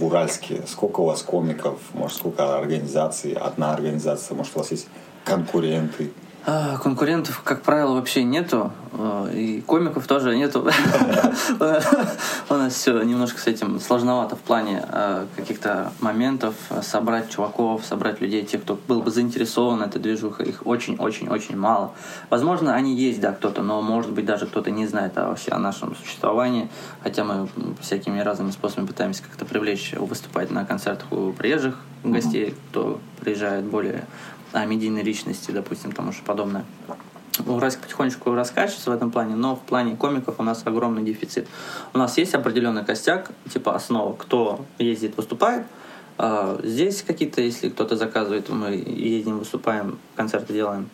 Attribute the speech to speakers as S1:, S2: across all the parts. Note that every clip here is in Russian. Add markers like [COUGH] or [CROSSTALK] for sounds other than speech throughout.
S1: в Уральске? Сколько у вас комиков? Может, сколько организаций? Одна организация? Может, у вас есть конкуренты?
S2: А, конкурентов, как правило, вообще нету. А, и комиков тоже нету. У нас все немножко с этим сложновато в плане а, каких-то моментов. Собрать чуваков, собрать людей, тех, кто был бы заинтересован этой движухой. Их очень-очень-очень мало. Возможно, они есть, да, кто-то, но может быть даже кто-то не знает вообще о нашем существовании. Хотя мы всякими разными способами пытаемся как-то привлечь, выступать на концертах у приезжих гостей, кто приезжает более а, медийной личности, допустим, тому же подобное. Уральск потихонечку раскачивается в этом плане, но в плане комиков у нас огромный дефицит. У нас есть определенный костяк, типа основа, кто ездит, выступает. А, здесь какие-то, если кто-то заказывает, мы ездим, выступаем, концерты делаем.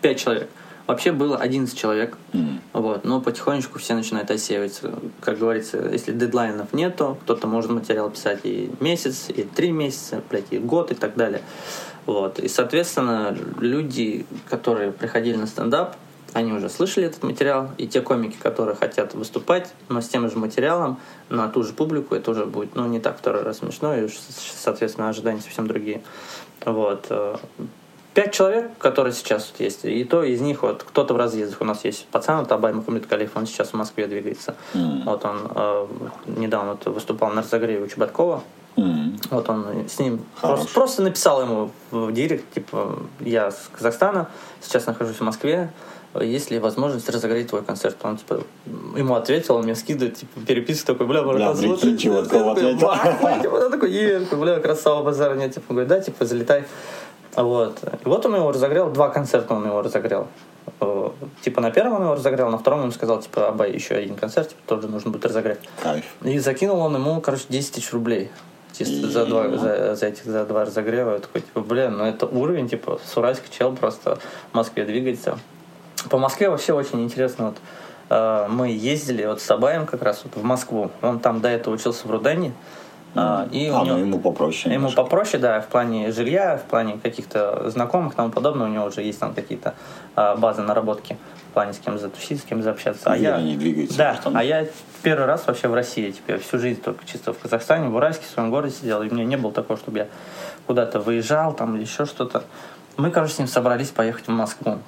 S2: Пять человек. Вообще было 11 человек, mm. вот, но потихонечку все начинают осеиваться. Как говорится, если дедлайнов нету, кто-то может материал писать и месяц, и три месяца, блядь, и год и так далее. Вот. И, соответственно, люди, которые приходили на стендап, они уже слышали этот материал, и те комики, которые хотят выступать, но с тем же материалом, на ту же публику, это уже будет, ну, не так второй раз смешно, и, соответственно, ожидания совсем другие. Вот. Э, пять человек, которые сейчас тут есть, и то из них вот кто-то в разъездах. У нас есть пацан, вот Абай Мухаммед Калиф, он сейчас в Москве двигается. Mm. Вот он э, недавно вот выступал на разогреве у Чеботкова. Mm. Вот он с ним просто, просто написал ему в директ, типа, я с Казахстана, сейчас нахожусь в Москве, есть ли возможность разогреть твой концерт? Он типа ему ответил, он мне скидывает, типа, переписку такой, бля, бля,
S1: прикинь, чего такого [LAUGHS] ответил.
S2: Типа, такой, е, бля, красава, базара нет, типа, говорит, да, типа, залетай. Вот. И вот он его разогрел, два концерта он его разогрел. Э, типа на первом он его разогрел, на втором он сказал, типа, Абай, еще один концерт, типа, тоже нужно будет разогреть.
S1: Кайф.
S2: И закинул он ему, короче, 10 тысяч рублей. Чисто за два, за, за этих за два разогрева. Я такой, типа, блин, ну это уровень, типа, Суральский чел просто в Москве двигается. По Москве вообще очень интересно. Вот, э, мы ездили вот с Абаем как раз вот в Москву. Он там до этого учился в Рудене.
S1: А, и а, у него, ну ему попроще.
S2: Ему немножко. попроще, да, в плане жилья, в плане каких-то знакомых и тому подобное. У него уже есть там какие-то а, базы наработки в плане с кем затусить, с кем заобщаться.
S1: А я, не двигается.
S2: Да, а я первый раз вообще в России, типа, всю жизнь только чисто в Казахстане, в Уральске, в своем городе сидел, и у меня не было такого, чтобы я куда-то выезжал там или еще что-то. Мы, короче, с ним собрались поехать в Москву.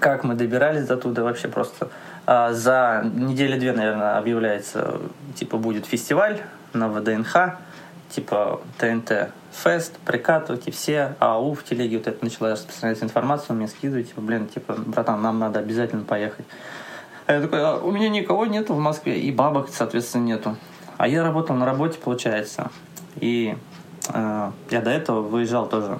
S2: Как мы добирались до туда вообще просто а, за неделю две, наверное, объявляется, типа, будет фестиваль на ВДНХ, типа ТНТ Фест, прикатывайте все, АУ в телеге вот это начала распространять информацию, мне скидывать, типа, блин, типа, братан, нам надо обязательно поехать. А я такой, а у меня никого нету в Москве, и бабок, соответственно, нету. А я работал на работе, получается. И э, я до этого выезжал тоже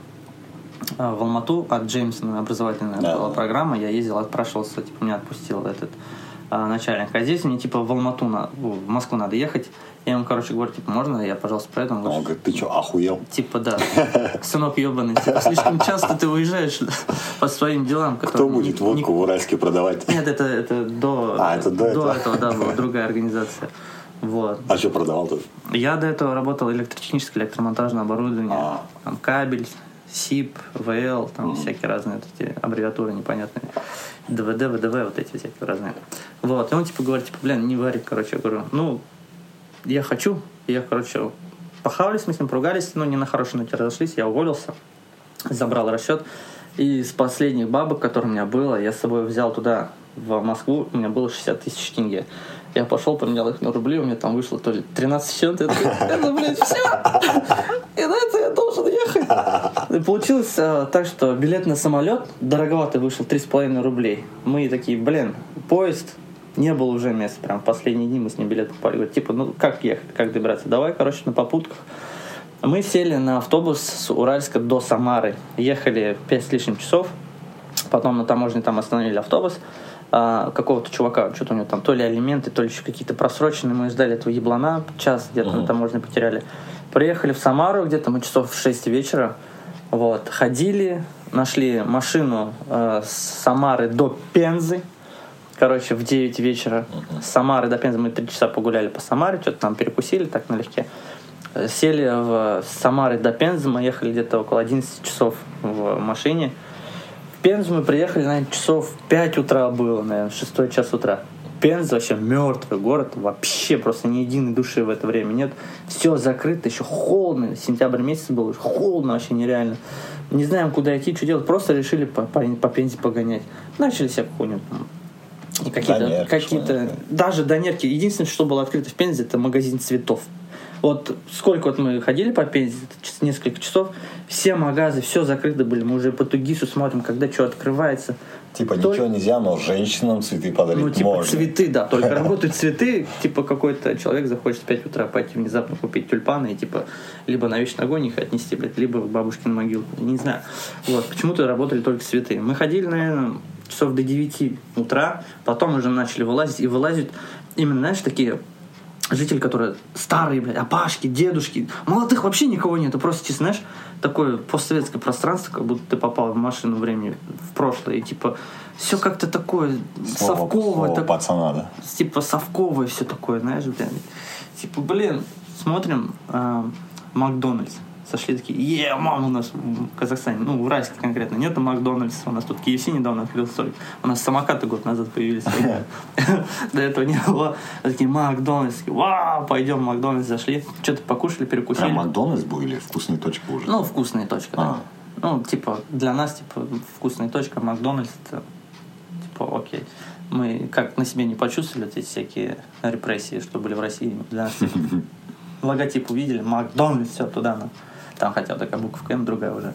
S2: э, в Алмату от Джеймсона образовательная да. была программа. Я ездил, отпрашивался, типа, меня отпустил этот э, начальник. А здесь мне, типа, в Алмату, на, в Москву надо ехать. Я ему, короче, говорю, типа, можно я, пожалуйста, проеду?
S1: Он, он говорит, ты что, охуел?
S2: Типа, да. Сынок ебаный, типа, слишком часто ты выезжаешь по своим делам.
S1: Кто будет водку в Уральске продавать?
S2: Нет, это, это до,
S1: а, это до,
S2: до этого. да, была [LAUGHS] другая организация. Вот.
S1: А что продавал ты?
S2: Я до этого работал электротехническое, электромонтажное оборудование. А. Там кабель, СИП, ВЛ, там mm. всякие разные вот эти аббревиатуры непонятные. ДВД, ВДВ, вот эти всякие разные. Вот. И он типа говорит, типа, блин, не варик, короче. Я говорю, ну, я хочу. Я, короче, похавались мы с ним, поругались, но не на хорошей ноте разошлись, я уволился, забрал расчет. И с последних бабок, которые у меня было, я с собой взял туда, в Москву, у меня было 60 тысяч тенге. Я пошел, поменял их на рубли, у меня там вышло то ли 13 чем-то. Это, блядь, все. И на это я должен ехать. И получилось а, так, что билет на самолет дороговатый вышел 3,5 рублей. Мы такие, блин, поезд не было уже места. Прям в последние дни мы с ним билет покупали. Говорит, типа, ну как ехать, как добираться? Давай, короче, на попутках. Мы сели на автобус с Уральска до Самары. Ехали 5 с лишним часов. Потом на таможне там остановили автобус а, какого-то чувака. Что-то у него там то ли алименты, то ли еще какие-то просроченные. Мы ждали этого еблана. Час где-то uh-huh. на таможне потеряли. Приехали в Самару где-то мы часов в 6 вечера. Вот. Ходили, нашли машину э, с Самары до Пензы короче, в 9 вечера uh-huh. с Самары до Пензы. Мы три часа погуляли по Самаре, что-то там перекусили так налегке. Сели в Самары до Пензы, мы ехали где-то около 11 часов в машине. В Пензу мы приехали, наверное, часов 5 утра было, наверное, 6 час утра. Пенза вообще мертвый город, вообще просто ни единой души в это время нет. Все закрыто, еще холодно, сентябрь месяц был, холодно вообще нереально. Не знаем, куда идти, что делать, просто решили по, по, по Пензе погонять. Начали себе какую-нибудь какие-то, какие-то, даже донерки. Единственное, что было открыто в Пензе, это магазин цветов. Вот сколько вот мы ходили по Пензе, несколько часов, все магазы, все закрыты были. Мы уже по Тугису смотрим, когда что открывается.
S1: Типа
S2: Только-
S1: ничего нельзя, но женщинам цветы подарить
S2: Ну, типа
S1: можно.
S2: цветы, да, только [LAUGHS] работают цветы, типа какой-то человек захочет в 5 утра пойти внезапно купить тюльпаны и типа либо на вечный огонь их отнести, блядь, либо в бабушкину могилку, не знаю. Вот, почему-то работали только цветы. Мы ходили, наверное, часов до 9 утра, потом уже начали вылазить, и вылазят именно, знаешь, такие жители, которые старые, блядь, опашки, дедушки. Молодых вообще никого нет. Просто, честно, знаешь, такое постсоветское пространство, как будто ты попал в машину времени в прошлое. И типа все как-то такое
S1: Слово-
S2: совковое,
S1: слово
S2: так-
S1: пацана, да.
S2: типа совковое все такое, знаешь, блин. Типа, блин, смотрим а, Макдональдс. Сошли такие, е, мама у нас в Казахстане, ну, в Уральске конкретно, нету Макдональдса, у нас тут KFC недавно открыл столик, у нас самокаты год назад появились, [LAUGHS] до этого не было. Такие, Макдональдс, вау, пойдем Макдональдс, зашли, что-то покушали, перекусили.
S1: Прям Макдональдс был или вкусная точка уже?
S2: Ну, вкусная точка, да.
S1: А.
S2: Ну, типа, для нас, типа, вкусная точка, Макдональдс, это, типа, окей. Мы как на себе не почувствовали эти всякие репрессии, что были в России. Для нас, типа, [LAUGHS] логотип увидели, Макдональдс, все, туда, ну. Там хотя бы такая буква М, другая уже.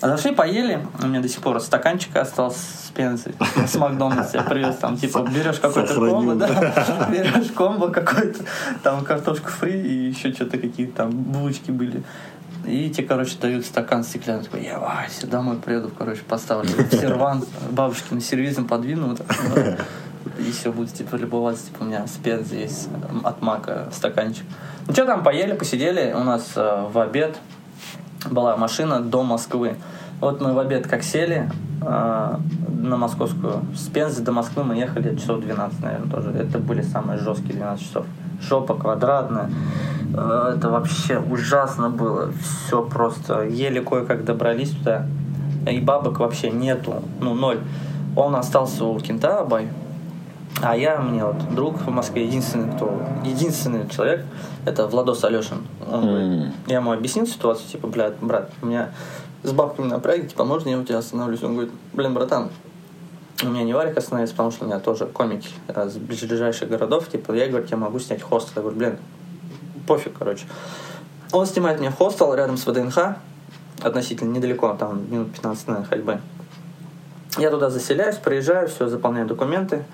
S2: А зашли, поели, у меня до сих пор стаканчик остался с пензой, с Макдональдса я привез, там, типа, берешь какой-то комбо, да, берешь комбо какой-то, там, картошку фри и еще что-то какие-то там булочки были. И тебе, короче, дают стакан стеклянный. Такой, я Вася, домой приеду, короче, поставлю в сервант, бабушкиным сервизом подвину. вот И все, будет, типа, любоваться. Типа, у меня с пензой есть от мака стаканчик. Ну, что там, поели, посидели. У нас э, в обед была машина до Москвы. Вот мы в обед как сели э, на московскую. С Пензы до Москвы мы ехали часов 12, наверное, тоже. Это были самые жесткие 12 часов. Жопа квадратная. Э, это вообще ужасно было. Все просто. Еле кое-как добрались туда. И бабок вообще нету. Ну, ноль. Он остался у кента Абай. А я, мне вот друг в Москве, единственный, кто, единственный человек, это Владос Алешин. Он говорит, я ему объяснил ситуацию, типа, блядь, брат, у меня с бабками напряги, типа, можно я у тебя остановлюсь? Он говорит, блин, братан, у меня не варик остановится, потому что у меня тоже комики э, с ближайших городов, типа, я, говорю, я могу снять хостел. Я говорю, блин, пофиг, короче. Он снимает мне хостел рядом с ВДНХ, относительно недалеко, там минут 15 на ходьбы. Я туда заселяюсь, приезжаю, все, заполняю документы.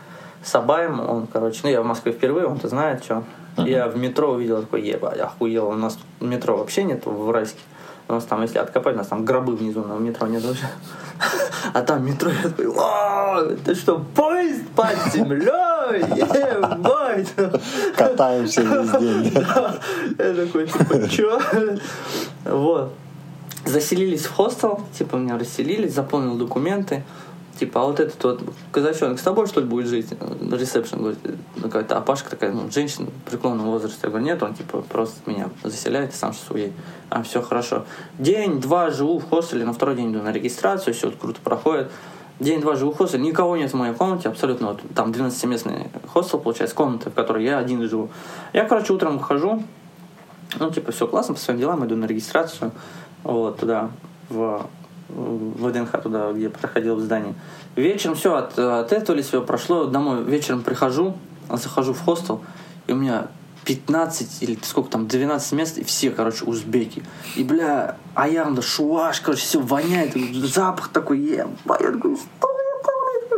S2: С Абаем, он, короче, ну я в Москве впервые, он-то знает, что. Я в метро увидел, такой, ебать, охуел, у нас тут метро вообще нет в Уральске. У нас там, если откопать, у нас там гробы внизу, но метро нет вообще. [LAUGHS] А там метро, я такой, вау, это что, поезд под землей? Ебать!
S1: Катаемся [LAUGHS] весь день.
S2: Я такой, типа, чё? Вот. Заселились в хостел, типа, меня расселились, заполнил документы. Типа, а вот этот вот казачонок с тобой, что ли, будет жить? Ресепшн, говорит, ну, какая-то опашка такая, ну, женщина в преклонном возрасте. Я говорю, нет, он, типа, просто меня заселяет, и сам сейчас уедет. А, все хорошо. День-два живу в хостеле, на второй день иду на регистрацию, все круто проходит. День-два живу в хостеле, никого нет в моей комнате, абсолютно, вот, там 12-местный хостел, получается, комната, в которой я один живу. Я, короче, утром выхожу, ну, типа, все классно, по своим делам иду на регистрацию, вот, туда, в, в ВДНХ, туда, где проходил здание. Вечером все, от, от этого ли все прошло, домой вечером прихожу, захожу в хостел, и у меня 15 или сколько там, 12 мест, и все, короче, узбеки. И, бля, аярда, шуаш, короче, все воняет, запах такой, ебать, я такой, что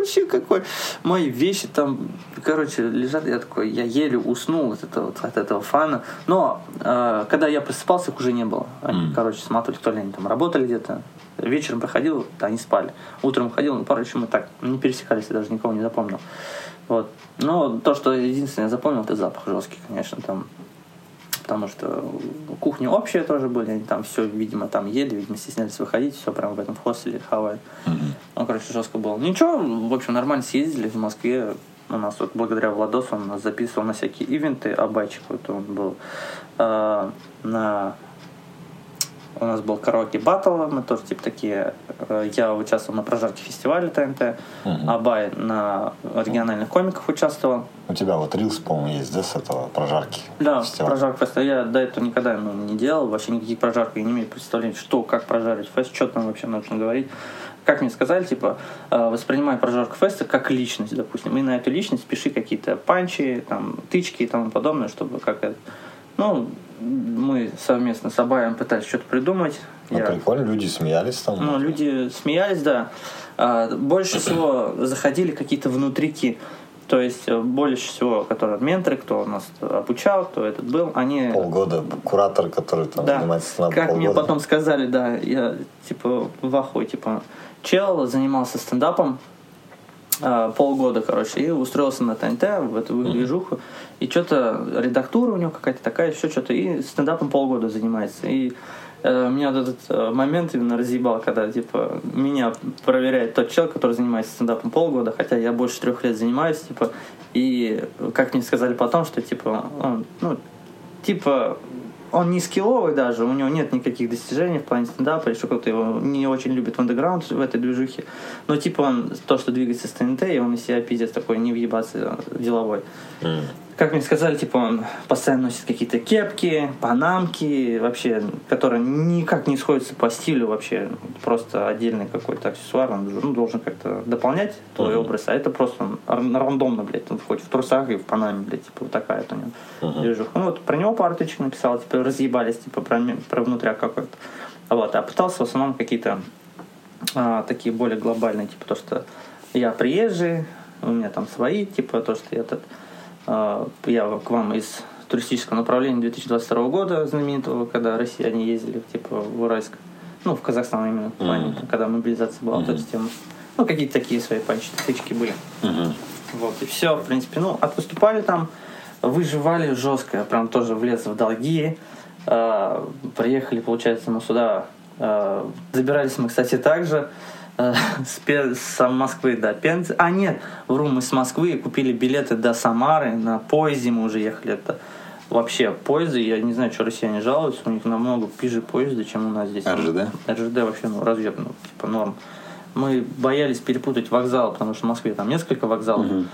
S2: вообще какой? Мои вещи там, короче, лежат, я такой, я еле уснул от этого, от этого фана. Но, э, когда я просыпался, их уже не было. Они,
S1: Мгм.
S2: короче, смотрели, то ли они там работали где-то. Вечером проходил, да, они спали. Утром ходил, ну, еще мы так не пересекались, я даже никого не запомнил. Вот. Но то, что единственное я запомнил, это запах жесткий, конечно, там. Потому что кухня общая тоже были, они там все, видимо, там ели, видимо, стеснялись выходить, все прям в этом хостеле хавают. Ну, короче, жестко было. Ничего, в общем, нормально съездили в Москве. У нас вот благодаря Владосу он нас записывал на всякие ивенты, а байчик вот он был э, на у нас был караоке батл, мы тоже типа такие, э, я участвовал на прожарке фестиваля ТНТ,
S1: Мгм.
S2: Абай на региональных комиках участвовал.
S1: У тебя вот рилс, по-моему, есть, да, с этого прожарки?
S2: Да,
S1: фестиваля?
S2: прожарка феста. Я до этого никогда ну, не делал, вообще никаких прожарок, я не имею представления, что, как прожарить фест, что там вообще нужно говорить. Как мне сказали, типа, э, воспринимай прожарку феста как личность, допустим, и на эту личность пиши какие-то панчи, там, тычки и тому подобное, чтобы как это... Ну, мы совместно с Абаем пытались что-то придумать.
S1: Ну,
S2: Я-
S1: прикольно, люди смеялись там.
S2: ну, люди смеялись, да. А, Больше [CLEARS THROAT] всего заходили какие-то внутрики. То есть э, больше всего, которые менторы, кто нас обучал, кто этот был, они...
S1: Полгода куратор, который там
S2: Да,
S1: занимается стендапом
S2: как
S1: полгода.
S2: мне потом сказали, да, я типа в ахуе, типа, чел занимался стендапом а, полгода, короче, и устроился на ТНТ в эту движуху, и что-то редактура у него какая-то такая, еще что-то, и стендапом полгода занимается. И э, меня вот этот э, момент именно разъебал, когда, типа, меня проверяет тот чел, который занимается стендапом полгода, хотя я больше трех лет занимаюсь, типа, и как мне сказали потом, что, типа, он, ну, типа, он не скилловый даже, у него нет никаких достижений в плане стендапа, или что кто-то его не очень любит в андеграунд в этой движухе. Но типа он то, что двигается с ТНТ, и он из себя пиздец такой не въебаться деловой.
S1: М.
S2: Как мне сказали, типа он постоянно носит какие-то кепки, панамки, вообще, которые никак не сходятся по стилю вообще. Просто отдельный какой-то аксессуар, он ну, должен как-то дополнять твой
S1: Мгм.
S2: образ, а это просто он ран- рандомно, блядь, он хоть в трусах и в панаме, блядь, типа вот такая вот у него
S1: Мгм.
S2: движуха. Ну вот про него пару тычек написал, типа разъебались, типа про, про внутряк какой-то. Вот, а пытался в основном какие-то а, такие более глобальные, типа то, что я приезжий, у меня там свои, типа то, что я этот, а, я к вам из туристического направления 2022 года знаменитого, когда россияне ездили типа в Уральск, ну в Казахстан именно, в плане,
S1: Мгм.
S2: когда мобилизация была,
S1: Мгм.
S2: эта тема. Ну какие-то такие свои панчи были.
S1: Мгм.
S2: Вот, и все, в принципе. Ну, отвыступали там, выживали жестко, прям тоже влез в долги. Э, приехали, получается, мы сюда. э, добирались мы, кстати, также с, Пе- с Москвы до Пензы. А, нет, вру, мы с Москвы купили билеты до Самары, на поезде мы уже ехали. Это вообще поезды, я не знаю, что россияне жалуются, у них намного пиже поезда, чем у нас здесь.
S1: РЖД?
S2: РЖД вообще, ну, разъеб, ну, типа норм. Мы боялись перепутать вокзал, потому что в Москве там несколько вокзалов.
S1: Мгм.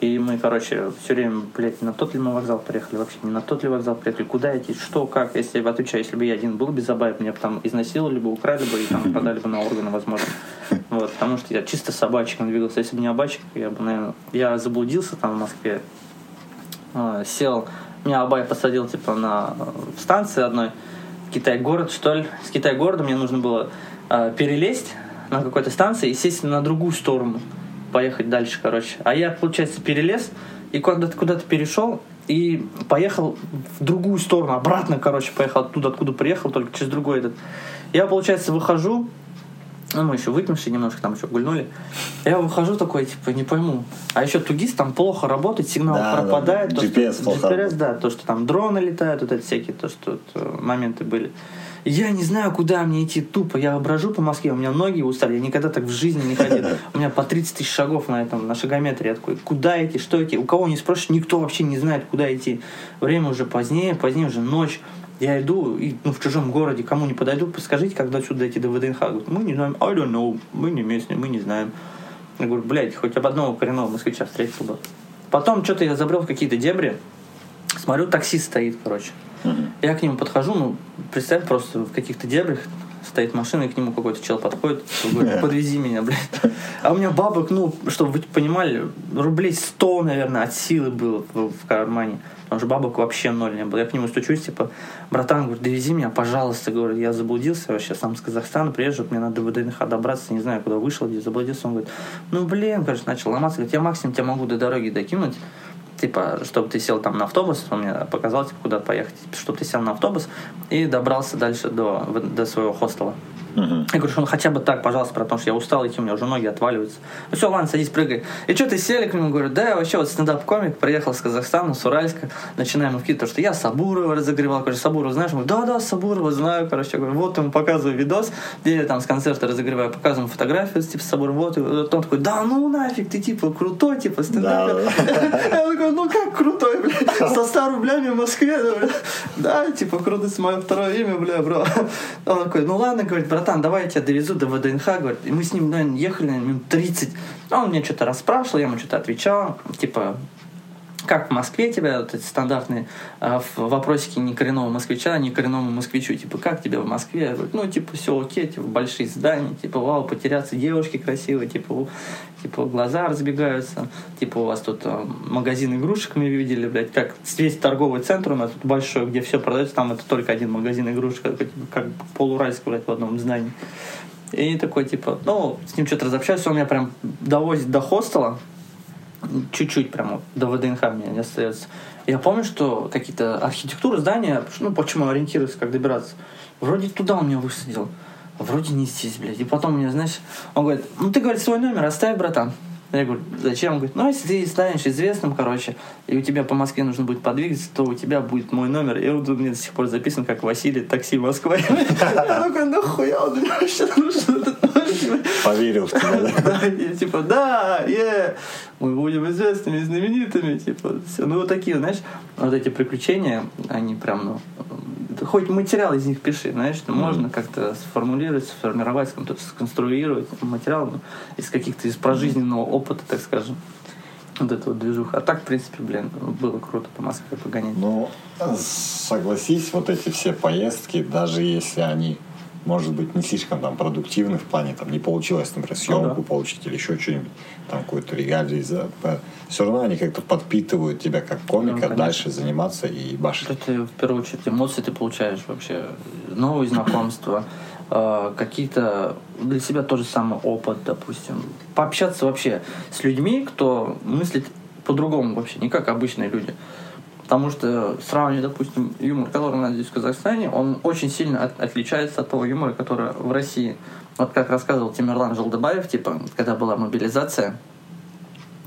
S2: И мы, короче, все время, блядь, на тот ли мы вокзал приехали, вообще не на тот ли вокзал приехали, куда идти, что, как, если я отвечаю, если бы я один был без Абаев, меня бы там изнасиловали бы, украли бы и там [LAUGHS] продали бы на органы, возможно. Вот, потому что я чисто собачком двигался. Если бы не обачек, я бы, наверное, я заблудился там в Москве, э, сел, меня Абай посадил, типа, на э, в станции одной, в Китай-город, что ли. С Китай-города мне нужно было э, перелезть на какой-то станции и сесть на другую сторону, поехать дальше, короче. А я, получается, перелез и куда-то куда перешел и поехал в другую сторону, обратно, короче, поехал оттуда, откуда приехал, только через другой этот. Я, получается, выхожу, ну, мы еще выпившие немножко там еще гульнули. Я выхожу такой, типа, не пойму. А еще тугист там плохо работает, сигнал
S1: Да,
S2: пропадает.
S1: да,
S2: то,
S1: GPS
S2: что,
S1: плохо
S2: GPS, да, то, что там дроны летают, вот это всякие, то, что вот, э, моменты были. Я не знаю, куда мне идти тупо. Я брожу по Москве, у меня ноги устали. Я никогда так в жизни не ходил. У меня по 30 тысяч шагов на этом, на шагометре. Я такой, куда идти, что идти? У кого не спросишь, никто вообще не знает, куда идти. Время уже позднее, позднее уже ночь. Я иду и, ну, в чужом городе, кому не подойду, подскажите, как до сюда дойти до ВДНХ. Говорят, мы не знаем, I don't know, мы не местные, мы не знаем. Я говорю, блядь, хоть об одного коренного москвича встретил бы. Потом что-то я забрел в какие-то дебри. Смотрю, таксист стоит, короче.
S1: Мгм.
S2: Я к нему подхожу, ну, представь, просто в каких-то дебрях стоит машина, и к нему какой-то чел подходит, говорит, [LAUGHS] подвези меня, блядь. А у меня бабок, ну, чтобы вы понимали, рублей 100, наверное, от силы было в, в кармане. Потому что бабок вообще ноль не было. Я к нему стучусь, типа, братан, говорит, довези меня, пожалуйста. Говорю, я заблудился вообще, сам с Казахстана приезжу, мне надо до ВДНХ добраться, не знаю, куда вышел, где заблудился. Он говорит, ну, блин, короче, начал ломаться. Говорит, я максимум тебя могу до дороги докинуть типа, чтобы ты сел там на автобус, он мне показал, типа, куда поехать, чтобы ты сел на автобус и добрался дальше до, до своего хостела. Я говорю, что ну хотя бы так, пожалуйста, потому что я устал идти, у меня уже ноги отваливаются. Ну все, ладно, садись, прыгай. И что ты сели к нему, говорю, да, я вообще вот стендап-комик, приехал с Казахстана, с Уральска, начинаем вкидывать, то, что я Сабурова разогревал, говорю, Сабурова знаешь? Он говорит, да, да, Сабурова знаю, короче, я говорю, вот ему показываю видос, где я там с концерта разогреваю, показываю фотографию, типа, с Сабуровым, вот, и он такой, да, ну нафиг, ты типа крутой, типа, стендап. [LAUGHS] Я такой, ну как крутой, блядь, [LAUGHS] со 100 рублями в Москве, да, типа, крутость мое второе имя, бля, бро. [LAUGHS] Он такой, ну ладно, говорит, братан, давай я тебя довезу до ВДНХ, говорит. И мы с ним, наверное, ехали минут 30. Он мне что-то расспрашивал, я ему что-то отвечал. Типа, как в Москве тебя, вот эти стандартные э, вопросики не коренного москвича, не коренному москвичу, типа, как тебе в Москве? Говорю, ну, типа, все окей, типа, большие здания, типа, вау, потеряться, девушки красивые, типа, типа, глаза разбегаются, типа, у вас тут э, магазин игрушек мы видели, блядь, как весь торговый центр у нас тут большой, где все продается, там это только один магазин игрушек, как, типа, как полурайск, блядь, в одном здании. И такой, типа, ну, с ним что-то разобщаюсь, он меня прям довозит до хостела, чуть-чуть прямо до ВДНХ мне не остается. Я помню, что какие-то архитектуры здания, ну, почему ориентируюсь, как добираться, вроде туда он меня высадил, вроде не здесь, блядь. И потом мне, знаешь, он говорит, ну, ты, говорит, свой номер оставь, братан. Я говорю, зачем? Он говорит, ну, если ты станешь известным, короче, и у тебя по Москве нужно будет подвигаться, то у тебя будет мой номер. И он у меня до сих пор записан как Василий, такси Москва. [LAUGHS] Я такой, нахуя он мне вообще нужен этот
S1: Поверил в тебя, да?
S2: Я типа, да, е, мы будем известными, знаменитыми, типа, все. Ну, вот такие, знаешь, вот эти приключения, они прям, ну, хоть материал из них пиши, знаешь, mm-hmm. можно как-то сформулировать, сформировать, сконструировать материал ну, из каких-то из прожизненного опыта, так скажем. Вот это вот движуха. А так, в принципе, блин, было круто по Москве погонять.
S1: Ну, согласись, вот эти все поездки, даже если они может быть, не слишком там продуктивны в плане, там, не получилось, например, съемку ну, да. получить или еще что-нибудь, там, какую-то регалии. Все равно они как-то подпитывают тебя как комика ну, дальше заниматься и башить.
S2: Это, в первую очередь, эмоции ты получаешь вообще, новые знакомства, э, [CLEARS THROAT] какие-то для себя тоже самый опыт, допустим. Пообщаться вообще с людьми, кто мыслит по-другому вообще, не как обычные люди. Потому что сравнивать, допустим, юмор, который у нас здесь в Казахстане, он очень сильно от, отличается от того юмора, который в России. Вот как рассказывал Тимирлан Желдыбаев, типа, когда была мобилизация,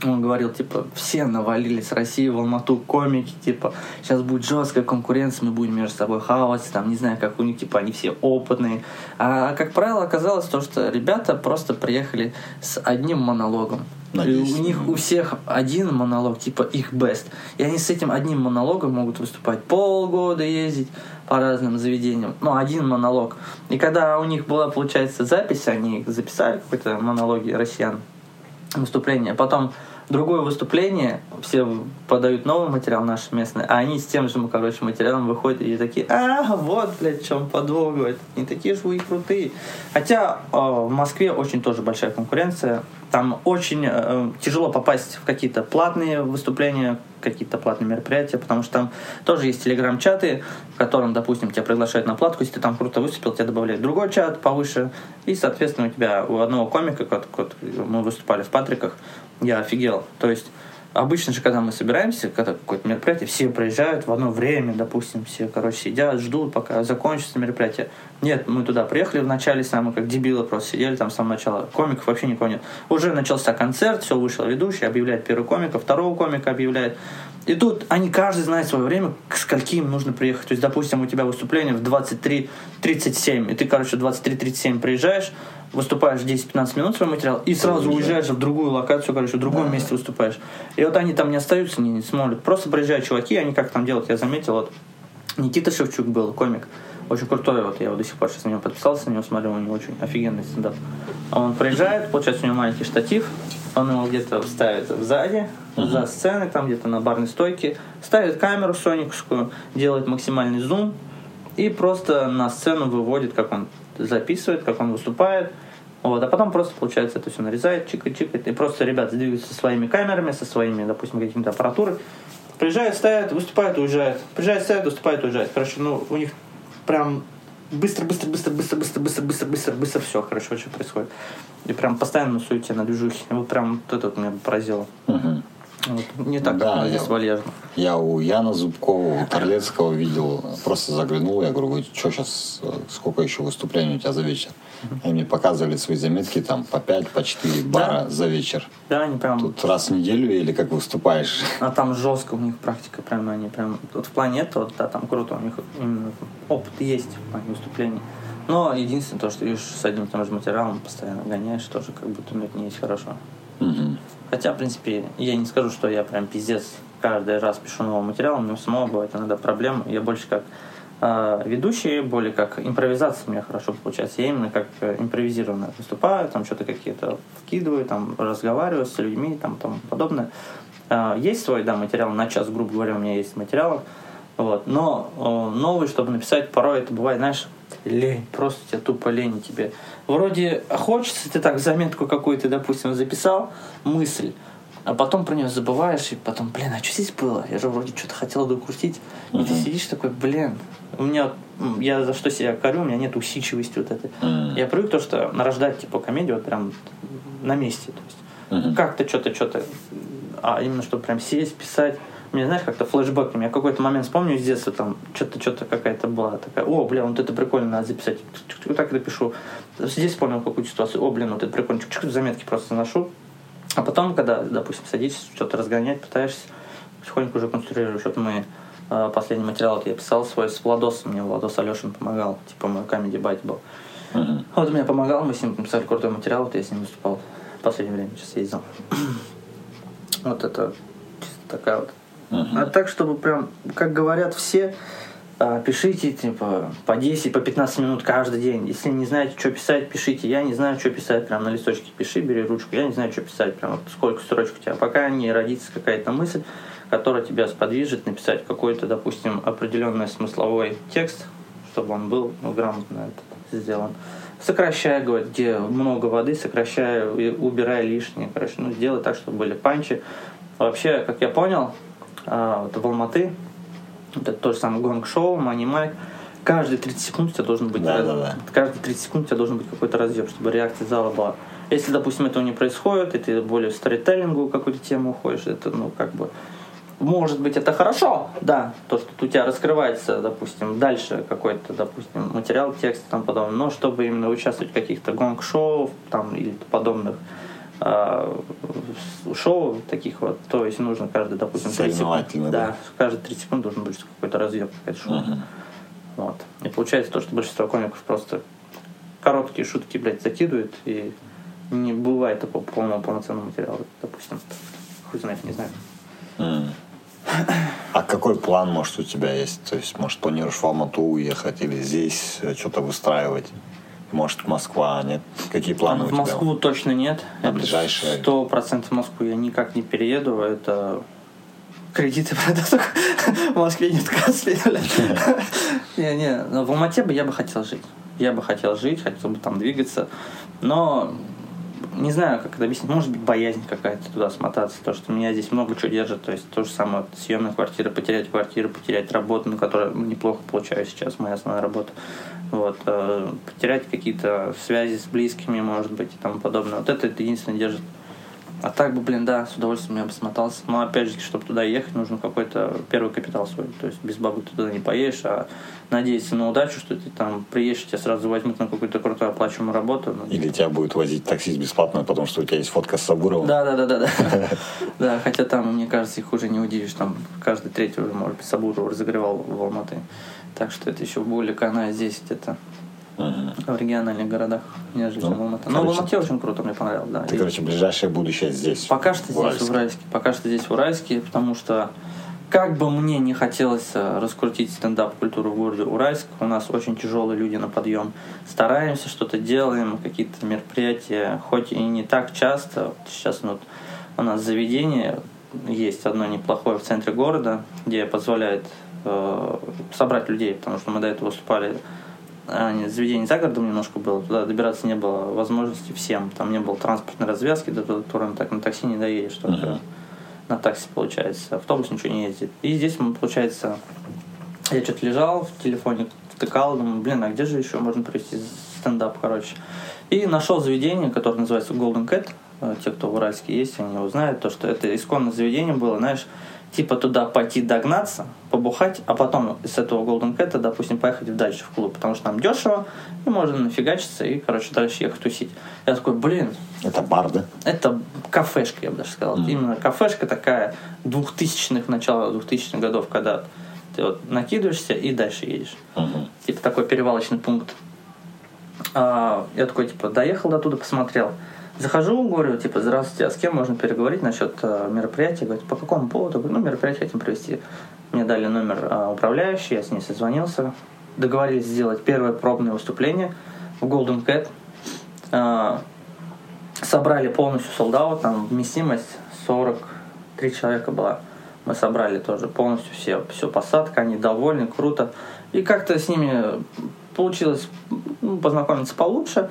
S2: он говорил, типа, все навалились России в Алмату комики, типа, сейчас будет жесткая конкуренция, мы будем между собой хаваться, там, не знаю, как у них, типа, они все опытные. А, как правило, оказалось то, что ребята просто приехали с одним монологом. Надеюсь. И у них у всех один монолог, типа их best. И они с этим одним монологом могут выступать полгода, ездить по разным заведениям. Ну, один монолог. И когда у них была, получается, запись, они записали какой-то монологи россиян выступление. Потом другое выступление, все подают новый материал наш местный, а они с тем же, короче, материалом выходят и такие, а, вот, блядь, в чем подвох, не такие же вы и крутые. Хотя э, в Москве очень тоже большая конкуренция, там очень э, тяжело попасть в какие-то платные выступления, какие-то платные мероприятия, потому что там тоже есть телеграм-чаты, в котором, допустим, тебя приглашают на платку, если ты там круто выступил, тебя добавляют другой чат повыше, и, соответственно, у тебя у одного комика, как, как мы выступали в Патриках, я офигел. То есть Обычно же, когда мы собираемся, когда какое-то мероприятие, все приезжают в одно время, допустим, все, короче, сидят, ждут, пока закончится мероприятие. Нет, мы туда приехали в начале, самые как дебилы просто сидели там с самого начала. Комиков вообще никого нет. Уже начался концерт, все, вышел ведущий, объявляет первого комика, второго комика объявляет. И тут они каждый знает свое время, к скольки им нужно приехать. То есть, допустим, у тебя выступление в 23.37, и ты, короче, в 23.37 приезжаешь, выступаешь 10-15 минут свой материал и сразу уезжаешь в другую локацию, короче, в другом да. месте выступаешь. И вот они там не остаются, не, не смотрят. Просто приезжают чуваки, они как там делают, я заметил, вот Никита Шевчук был, комик. Очень крутой, вот я вот до сих пор сейчас на него подписался, на него смотрю, у него очень офигенный стендап. Он приезжает, получается, у него маленький штатив, он его где-то ставит сзади, uh-huh. за сценой, там где-то на барной стойке, ставит камеру сониковскую, делает максимальный зум и просто на сцену выводит, как он записывает, как он выступает. Вот, а потом просто, получается, это все нарезает, чикает, чикает, и просто ребята двигаются со своими камерами, со своими, допустим, какими-то аппаратурой, приезжают, ставят, выступают, уезжают, приезжают, ставят, выступают, уезжают. Короче, ну, у них прям быстро, быстро, быстро, быстро, быстро, быстро, быстро, быстро, быстро все, короче, очень происходит. И прям постоянно суете, на движухе. Вот прям вот это вот меня поразило.
S1: Угу.
S2: Вот, не так,
S1: Да,
S2: как
S1: я-
S2: здесь вальяжно.
S1: Я у Яна Зубкова, у Торлецкого видел, просто заглянул, я говорю, что сейчас, сколько еще выступлений у тебя за вечер? Они мне показывали свои заметки, там, по 5, по 4 бара за вечер.
S2: Да, они прям...
S1: Тут раз в неделю или как выступаешь?
S2: А там жестко у них практика, прям они прям... Вот в плане этого, да, там круто, у них именно опыт есть в плане выступлений. Но единственное то, что видишь, с одним и тем же материалом постоянно гоняешь, тоже как будто ну, это не есть хорошо.
S1: Мгм.
S2: Хотя, в принципе, я не скажу, что я прям пиздец каждый раз пишу новый материал, у меня самого бывает иногда проблемы. Я больше как э, ведущий, более как импровизация у меня хорошо получается. Я именно как э, импровизированно выступаю, там что-то какие-то вкидываю, там разговариваю с людьми, там тому подобное. Э, есть свой, да, материал на час, грубо говоря, у меня есть материал. Вот. Но э, новый, чтобы написать, порой это бывает, знаешь, лень, просто тебе тупо лень тебе. Вроде хочется, ты так заметку какую-то, допустим, записал, мысль, а потом про нее забываешь, и потом, блин, а что здесь было? Я же вроде что-то хотел докрутить. И ты сидишь такой, блин, у меня, я за что себя корю, у меня нет усидчивости вот этой.
S1: Мгм.
S2: Я привык то, что нарождать, типа, комедию вот прям на месте. То есть
S1: Мгм.
S2: как-то что-то, что-то, а именно, чтобы прям сесть, писать. Мне, знаешь, как-то флешбэками. Я какой-то момент вспомню из детства, там, что-то, что-то какая-то была такая, о, блин, вот это прикольно, надо записать. Вот так и напишу. Здесь вспомнил какую-то ситуацию, о, блин, вот это прикольно. Чик-чик, заметки просто ношу. А потом, когда, допустим, садишься, что-то разгонять, пытаешься, потихоньку уже конструируешь. Вот мы э, последний материал я писал свой с Владосом, мне Владос Алешин помогал, типа мой камеди байт был.
S1: Мгм.
S2: Вот мне помогал, мы с ним написали крутой материал, вот я с ним выступал в последнее время, сейчас ездил. Вот это чисто такая вот.
S1: Мгм.
S2: А так, чтобы прям, как говорят все, пишите типа по 10, по 15 минут каждый день. Если не знаете, что писать, пишите. Я не знаю, что писать, прям на листочке пиши, бери ручку. Я не знаю, что писать, прям вот сколько строчек у тебя. Пока не родится какая-то мысль, которая тебя сподвижет написать какой-то, допустим, определенный смысловой текст, чтобы он был ну, грамотно это сделан. Сокращая, говорит, где много воды, сокращая, убирая лишнее. Короче, ну, сделай так, чтобы были панчи. Вообще, как я понял, а, вот в Алматы, вот это то же самое гонг-шоу, мани майк, каждые 30 секунд у тебя должен быть
S1: Да,
S2: раз-
S1: да, да.
S2: каждые 30 секунд у тебя должен быть какой-то разъем, чтобы реакция зала была. Если, допустим, этого не происходит, и ты более в сторителлингу какую-то тему уходишь, это, ну, как бы, может быть, это хорошо, да, то, что у тебя раскрывается, допустим, дальше какой-то, допустим, материал, текст и тому подобное, но чтобы именно участвовать в каких-то гонг-шоу там, или подобных шоу таких вот, то есть нужно каждый, допустим, 30 секунд, да,
S1: да.
S2: каждые 30 секунд должен быть какой-то разъем, какая-то шоу.
S1: Мгм.
S2: Вот. И получается то, что большинство комиков просто короткие шутки, блядь, закидывают, и не бывает такого полного полноценного материала, допустим. Хуй знает, не знаю.
S1: А какой план, может, у тебя есть? То есть, может, планируешь в Алмату уехать или здесь э, что-то выстраивать? Может, Москва, нет? Какие планы у
S2: в
S1: тебя?
S2: Москву точно нет.
S1: На
S2: Это
S1: ближайшее?
S2: Сто процентов в Москву я никак не перееду. Это кредиты продать только [LAUGHS] в Москве нет кассы. [LAUGHS] Не, не, в Алмате бы я бы хотел жить. Я бы хотел жить, хотел бы там двигаться. Но не знаю, как это объяснить. Может быть, боязнь какая-то туда смотаться. То, что меня здесь много чего держит. То есть то же самое, вот, съемная квартира, потерять квартиру, потерять работу, на которой неплохо получаю сейчас, моя основная работа. Вот, э, потерять какие-то связи с близкими, может быть, и тому подобное. Вот это, это единственное держит. А так бы, блин, да, с удовольствием я бы смотался. Но опять же, чтобы туда ехать, нужно какой-то первый капитал свой. То есть без бабы ты туда не поедешь, а надеяться на удачу, что ты там приедешь, тебя сразу возьмут на какую-то крутую оплачиваемую работу. Ну,
S1: Или тебя будет возить таксист бесплатно, потому что у тебя есть фотка с Сабуровым?
S2: Да, да, да, да, да. Да, хотя там, мне кажется, их уже не удивишь. Там каждый третий уже, может быть, Сабуров разогревал в Алматы. Так что это еще более каная здесь где-то. В региональных городах, нежели
S1: Ну,
S2: чем в Алмате. Но в
S1: короче,
S2: Алмате очень круто, мне понравилось, да.
S1: Ты,
S2: И
S1: короче, ближайшее будущее здесь.
S2: Пока что здесь,
S1: Уральске.
S2: в Уральске. Пока что здесь, в Уральске, потому что как бы мне не хотелось э, раскрутить стендап-культуру в городе Уральск, у нас очень тяжелые люди на подъем. Стараемся, что-то делаем, какие-то мероприятия, хоть и не так часто. Вот сейчас вот у нас заведение есть одно неплохое в центре города, где позволяет э, собрать людей, потому что мы до этого выступали а, заведение за городом немножко было, туда добираться не было возможности всем. Там не было транспортной развязки, до которой так на такси не доедешь, только
S1: Мгм.
S2: на такси получается. Автобус ничего не ездит. И здесь, получается, я что-то лежал в телефоне, втыкал, думаю, блин, а где же еще можно провести стендап, короче. И нашел заведение, которое называется Golden Cat. э, те, кто в Уральске есть, они его знают, то, что это исконное заведение было, знаешь, типа туда пойти догнаться, побухать, а потом с этого Golden Cat, допустим, поехать дальше в клуб, потому что там дешево, и можно нафигачиться и, короче, дальше ехать тусить. Я такой, блин.
S1: Это бар, да?
S2: Это кафешка, я бы даже сказал. Mm-hmm. Именно кафешка такая двухтысячных, начала двухтысячных годов, когда ты вот накидываешься и дальше едешь. Mm-hmm. Типа такой перевалочный пункт. А, я такой, типа, доехал до туда, посмотрел. Захожу, говорю, типа, здравствуйте, а с кем можно переговорить насчет э, мероприятия? Говорит, по какому поводу? Говорю, ну, мероприятие хотим провести. Мне дали номер э, управляющей, я с ней созвонился. Договорились сделать первое пробное выступление в Golden Cat. Э, собрали полностью солдат, там вместимость 43 человека была. Мы собрали тоже полностью все, все посадка, они довольны, круто. И как-то с ними получилось познакомиться получше.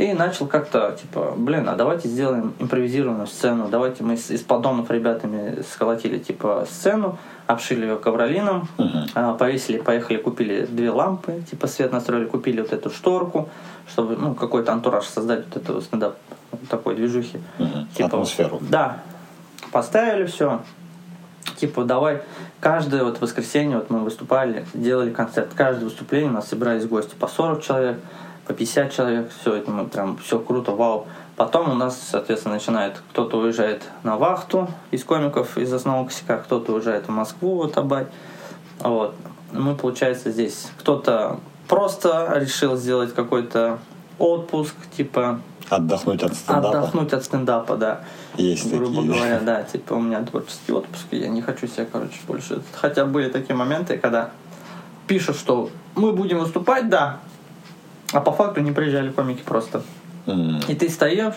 S2: И начал как-то, типа, блин, а давайте сделаем импровизированную сцену. Давайте мы из, из поддонов ребятами сколотили, типа, сцену, обшили ее ковролином, uh-huh. повесили, поехали, купили две лампы, типа, свет настроили, купили вот эту шторку, чтобы, ну, какой-то антураж создать вот этого стендап такой движухи.
S1: Uh-huh. Типа, Атмосферу.
S2: Да. Поставили все. Типа, давай, каждое вот воскресенье вот мы выступали, делали концерт. Каждое выступление у нас собирались гости по 40 человек по 50 человек, все это мы прям все круто, вау. Потом у нас, соответственно, начинает кто-то уезжает на вахту из комиков, из основного косяка, кто-то уезжает в Москву, вот Абай. Вот. Мы, получается, здесь кто-то просто решил сделать какой-то отпуск, типа...
S1: Отдохнуть от стендапа.
S2: Отдохнуть от стендапа, да.
S1: Есть
S2: Грубо
S1: такие.
S2: говоря, [LAUGHS] да. Типа у меня творческий отпуск, и я не хочу себя, короче, больше... Хотя были такие моменты, когда пишут, что мы будем выступать, да, а по факту не приезжали комики просто.
S1: Mm.
S2: И ты стоишь,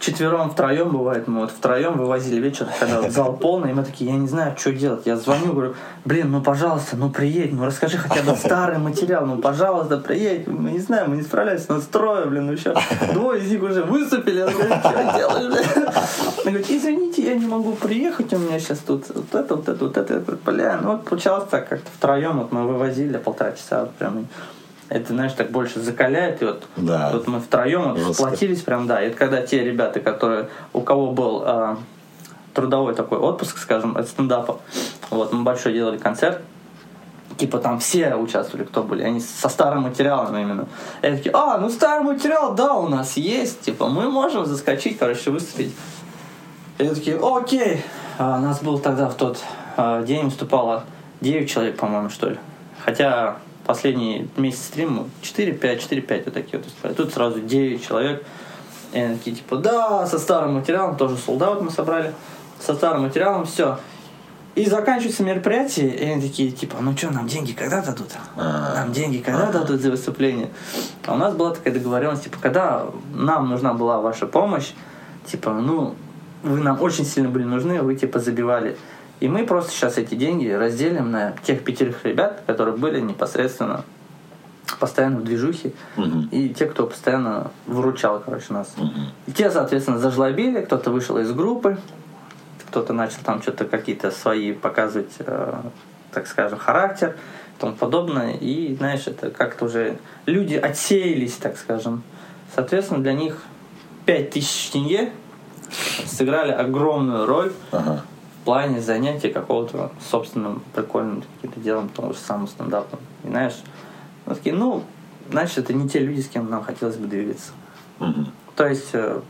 S2: вчетвером, втроем бывает, мы вот втроем вывозили вечер, когда вот зал полный, и мы такие, я не знаю, что делать. Я звоню, говорю, блин, ну пожалуйста, ну приедь, ну расскажи хотя бы старый материал, ну пожалуйста, приедь. Мы не знаем, мы не справляемся, нас трое, блин, ну еще двое из них уже выступили. Я говорю, что делаешь, блин? Он говорит, извините, я не могу приехать, у меня сейчас тут вот это, вот это, вот это. Я говорю, блин, ну вот получалось так, как-то втроем вот мы вывозили полтора часа прям это, знаешь, так больше закаляет. И вот,
S1: да.
S2: вот мы втроем вот сплотились прям, да. И это когда те ребята, которые, у кого был э, трудовой такой отпуск, скажем, от стендапа, вот, мы большой делали концерт, типа там все участвовали, кто были, они со старым материалом именно. И они такие, а, ну старый материал, да, у нас есть, типа, мы можем заскочить, короче, выступить. И такие, окей. А, у нас был тогда в тот а, день выступало 9 человек, по-моему, что ли. Хотя последний месяц стрима 4-5, 4-5 вот такие вот выступали. Тут сразу 9 человек. И они такие, типа, да, со старым материалом, тоже солдат мы собрали. Со старым материалом, все. И заканчивается мероприятие, и они такие, типа, ну что, нам деньги когда дадут?
S1: А.
S2: Нам деньги когда дадут за выступление? А у нас была такая договоренность, типа, когда нам нужна была ваша помощь, типа, ну, вы нам очень сильно были нужны, вы, типа, забивали и мы просто сейчас эти деньги разделим на тех пятерых ребят, которые были непосредственно постоянно в движухе,
S1: угу.
S2: и те, кто постоянно выручал, короче, нас.
S1: Угу.
S2: И те, соответственно, зажлобили, кто-то вышел из группы, кто-то начал там что-то какие-то свои показывать, э, так скажем, характер и тому подобное. И, знаешь, это как-то уже люди отсеялись, так скажем. Соответственно, для них 5000 тенге сыграли огромную роль
S1: ага
S2: в плане занятия какого-то собственным прикольным каким-то делом, потому что самым стендапом. И знаешь, мы такие, ну, значит, это не те люди, с кем нам хотелось бы двигаться.
S1: Mm-hmm.
S2: То есть э,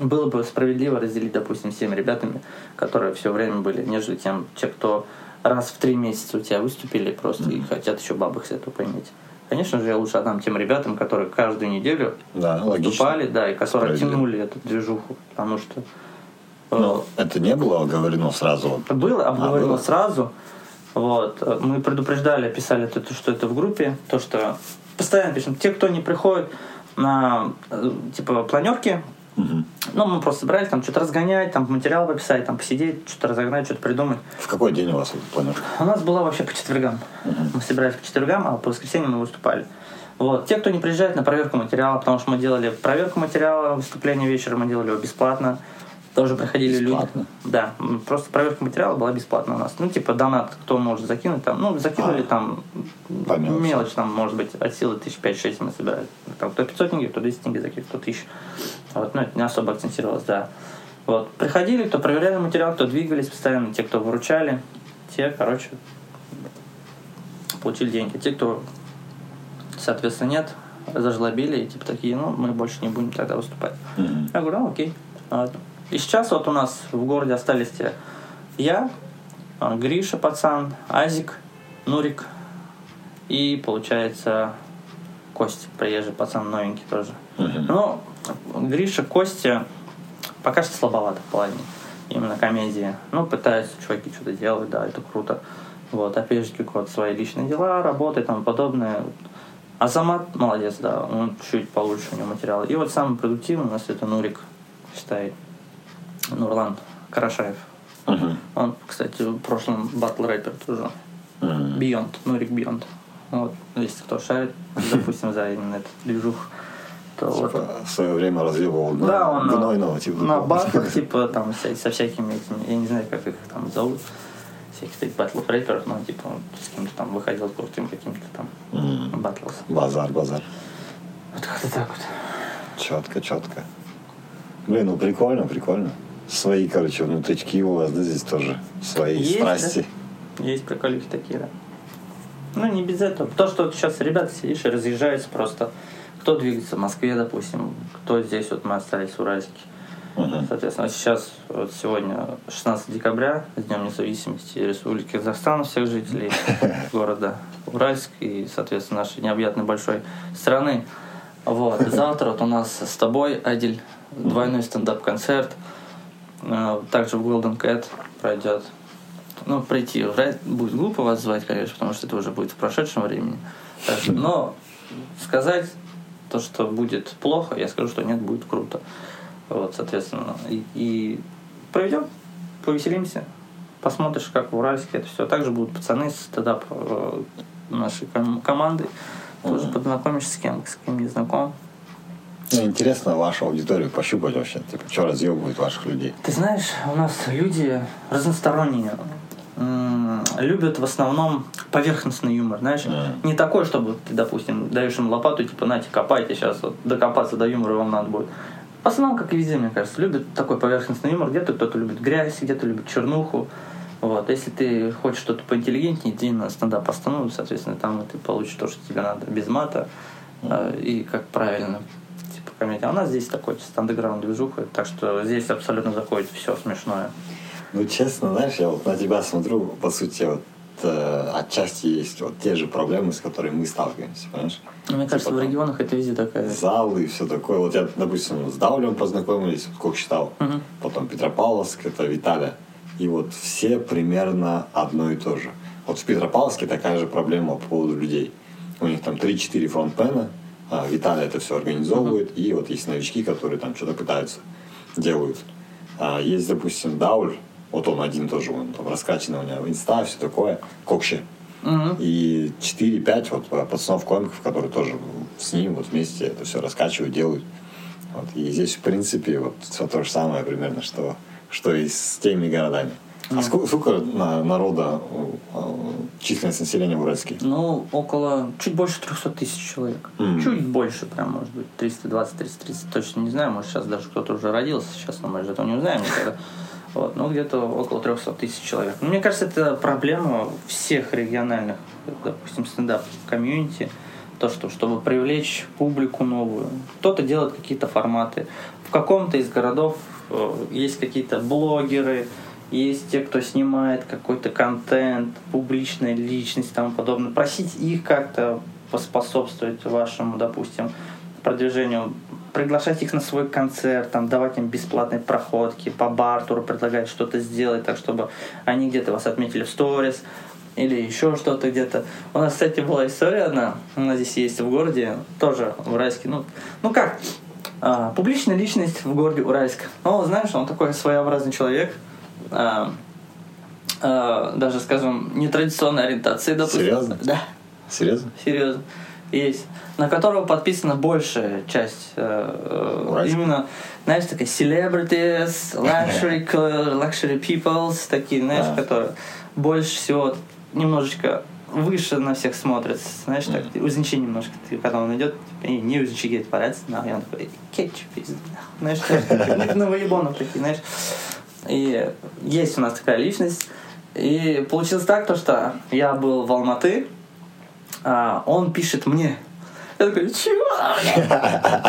S2: было бы справедливо разделить, допустим, всеми ребятами, которые все время были, нежели тем, те, кто раз в три месяца у тебя выступили просто mm-hmm. и хотят еще бабок с этого поиметь. Конечно же, я лучше отдам тем ребятам, которые каждую неделю
S1: да,
S2: выступали, да, и которые тянули эту движуху, потому что
S1: ну, это не было оговорено сразу?
S2: Было обговорено а, было? сразу. Вот. Мы предупреждали, писали, это, что это в группе, то, что постоянно пишем, те, кто не приходит на э, типа планерки,
S1: угу.
S2: ну, мы просто собирались там что-то разгонять, там материал пописать, там посидеть, что-то разогнать, что-то придумать.
S1: В какой день у вас планерка?
S2: У нас была вообще по четвергам.
S1: Угу.
S2: Мы собирались по четвергам, а по воскресеньям мы выступали. Вот. Те, кто не приезжает на проверку материала, потому что мы делали проверку материала, выступление вечером мы делали его бесплатно тоже приходили
S1: бесплатно.
S2: люди. Да, просто проверка материала была бесплатна у нас. Ну, типа, донат, кто может закинуть там. Ну, закинули а, там
S1: по мелочи.
S2: мелочь, там, может быть, от силы тысяч пять-шесть мы собирали. там, кто 500 тенге, кто 200 тенге закидывает, кто 1000. Вот, ну, это не особо акцентировалось, да. Вот, приходили, кто проверяли материал, кто двигались постоянно, те, кто выручали, те, короче, получили деньги. Те, кто, соответственно, нет, зажлобили, и типа такие, ну, мы больше не будем тогда выступать. Mm-hmm. Я говорю, ну, окей. Вот. И сейчас вот у нас в городе остались те я, а, Гриша, пацан, Азик, Нурик и, получается, Костя, приезжий пацан, новенький тоже. Mm-hmm. Ну, Гриша, Костя пока что слабовато в плане именно комедии. Ну, пытаются чуваки что-то делать, да, это круто. Вот, опять же, вот свои личные дела, работы и тому подобное. Азамат молодец, да, он чуть получше у него материал. И вот самый продуктивный у нас это Нурик, считай, Нурлан Карашаев. Uh-huh. Он, кстати, в прошлом батл рэпер тоже. Uh-huh. Beyond, Нурик Beyond. Вот, если кто шарит, допустим, за именно этот движух.
S1: То типа, вот. в свое время развивал да, он гнойного
S2: типа. На батлах, типа, там, со всякими этими, я не знаю, как их там зовут, всяких таких батлов рэперов, но, типа, он с кем-то там выходил с крутым каким-то там mm. батлс.
S1: Базар, базар.
S2: Вот как-то так вот.
S1: Четко, четко. Блин, ну прикольно, прикольно. Свои, короче, внутрички у вас, да, здесь тоже свои Есть, страсти.
S2: Да? Есть приколюхи такие, да. Ну, не без этого. То, что сейчас ребята, сидишь и разъезжаются просто. Кто двигается в Москве, допустим, кто здесь, вот мы остались в Уральске. Uh-huh. Соответственно, сейчас, вот сегодня 16 декабря, Днем независимости Республики Казахстан, всех жителей [LAUGHS] города Уральск и, соответственно, нашей необъятной большой страны. Вот. Завтра вот у нас с тобой, Адиль, двойной стендап-концерт. Э, также в Golden Cat пройдет. Ну, прийти будет глупо вас звать, конечно, потому что это уже будет в прошедшем времени. Но сказать то, что будет плохо, я скажу, что нет, будет круто. Вот, соответственно. И, и проведем, повеселимся. Посмотришь, как в Уральске это все. Также будут пацаны с стендап э, нашей команды. Тоже mm-hmm. познакомишься с кем, с кем не знаком.
S1: Ну, интересно вашу аудиторию пощупать вообще, типа, что разъебывает ваших людей.
S2: Ты знаешь, у нас люди разносторонние любят в основном поверхностный юмор, знаешь, mm. не такой, чтобы ты, допустим, даешь им лопату, типа, нате, копайте, сейчас вот докопаться до юмора вам надо будет. В основном, как и везде, мне кажется, любят такой поверхностный юмор. Где-то кто-то любит грязь, где-то любит чернуху. Вот. Если ты хочешь что-то поинтеллигентнее, иди на стендап останову, соответственно, там ты получишь то, что тебе надо, без мата mm. и как правильно типа комедия. А у нас здесь такой чисто андеграунд движуха, так что здесь абсолютно заходит все смешное.
S1: Ну, честно, знаешь, я вот на тебя смотрю, по сути, вот э, отчасти есть вот те же проблемы, с которыми мы сталкиваемся, понимаешь?
S2: Ну, мне кажется, типа, в регионах это везде такая.
S1: Залы и все такое. Вот я, допустим, с Даулем познакомились, как считал. Угу. Потом Петропавловск, это Виталия. И вот все примерно одно и то же. Вот в Петропавловске такая же проблема по поводу людей. У них там 3-4 фронтмена, Виталий это все организовывает, и вот есть новички, которые там что-то пытаются, делают. А есть, допустим, Дауль, вот он один тоже, он там раскачанный у него инста, все такое, Кокши. uh И 4-5 вот пацанов комиков, которые тоже с ним вот вместе это все раскачивают, делают. Вот. И здесь, в принципе, вот все то же самое примерно, что, что и с теми городами. А сколько, сколько народа, численность населения в Уральске?
S2: Ну, около, чуть больше 300 тысяч человек. Mm. Чуть больше, прям, может быть, 320-330, точно не знаю, может, сейчас даже кто-то уже родился сейчас, но мы же этого не узнаем никогда. Вот, ну, где-то около 300 тысяч человек. Ну, мне кажется, это проблема всех региональных, допустим, стендап-комьюнити, то, что, чтобы привлечь публику новую. Кто-то делает какие-то форматы. В каком-то из городов э, есть какие-то блогеры, есть те, кто снимает какой-то контент, публичная личность и тому подобное. Просить их как-то поспособствовать вашему, допустим, продвижению, приглашать их на свой концерт, там, давать им бесплатные проходки, по бартуру предлагать что-то сделать, так чтобы они где-то вас отметили в сторис или еще что-то где-то. У нас, кстати, была история одна, у нас здесь есть в городе, тоже в Уральске, ну, ну как, а, публичная личность в городе Уральск. Ну, знаешь, он такой своеобразный человек, даже, скажем, нетрадиционной ориентации, допустим.
S1: Серьезно?
S2: Да.
S1: Серьезно?
S2: Серьезно. Есть. На которого подписана большая часть э, именно, знаешь, такая celebrities, luxury, [LAUGHS] luxury peoples, такие, знаешь, а. которые больше всего немножечко выше на всех смотрит, знаешь, так, mm. узничай немножко, ты, когда он идет, и не узничай, говорит, порядок, на, и он такой, кетчуп, знаешь, [LAUGHS] на воебонов такие, знаешь. И есть у нас такая личность. И получилось так, то, что я был в Алматы, а он пишет мне, я такой, чего?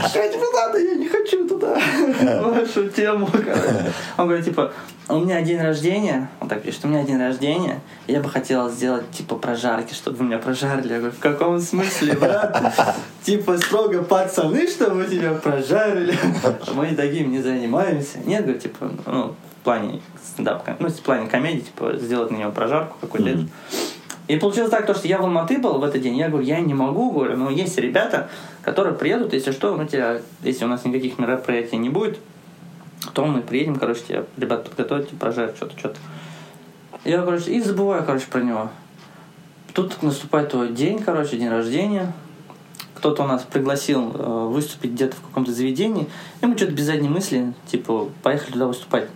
S2: Что тебе надо? Я не хочу туда. [LAUGHS] Вашу тему, короче. Он говорит, типа, у меня день рождения, он так пишет, у меня день рождения, я бы хотела сделать, типа, прожарки, чтобы вы меня прожарили. Я говорю, в каком смысле, брат? Типа, строго пацаны, чтобы тебя прожарили. Мы таким не занимаемся. Нет, говорю, типа, ну, в плане стендап, ну, в плане комедии, типа, сделать на него прожарку какой-то. И получилось так, то, что я в Алматы был в этот день, я говорю, я не могу, говорю, но есть ребята, которые приедут, если что, ну, тебя, если у нас никаких мероприятий не будет, то мы приедем, короче, тебя, ребят, подготовить, прожарить что-то, что-то. Я, короче, и забываю, короче, про него. Тут наступает твой день, короче, день рождения. Кто-то у нас пригласил э, выступить где-то в каком-то заведении, и мы что-то без задней мысли, типа, поехали туда выступать.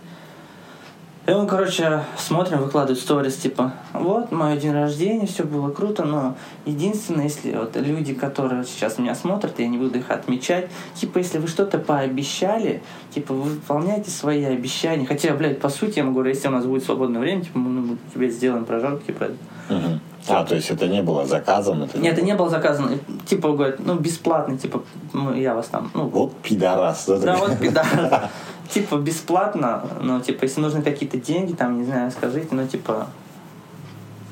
S2: И он, короче, смотрим, выкладывает сторис, типа, вот, мой день рождения, все было круто, но единственное, если вот люди, которые сейчас меня смотрят, я не буду их отмечать, типа, если вы что-то пообещали, типа, вы выполняйте свои обещания. Хотя, блядь, по сути, я ему говорю, если у нас будет свободное время, типа, мы ну, тебе сделаем прожарку, типа,
S1: угу. А, то есть это не было заказано?
S2: Это Нет, это не было заказано. Типа, говорят, ну, бесплатно, типа, я вас там... Ну,
S1: вот пидорас.
S2: Да, вот пидорас [LAUGHS] типа бесплатно, но типа если нужны какие-то деньги, там, не знаю, скажите, но типа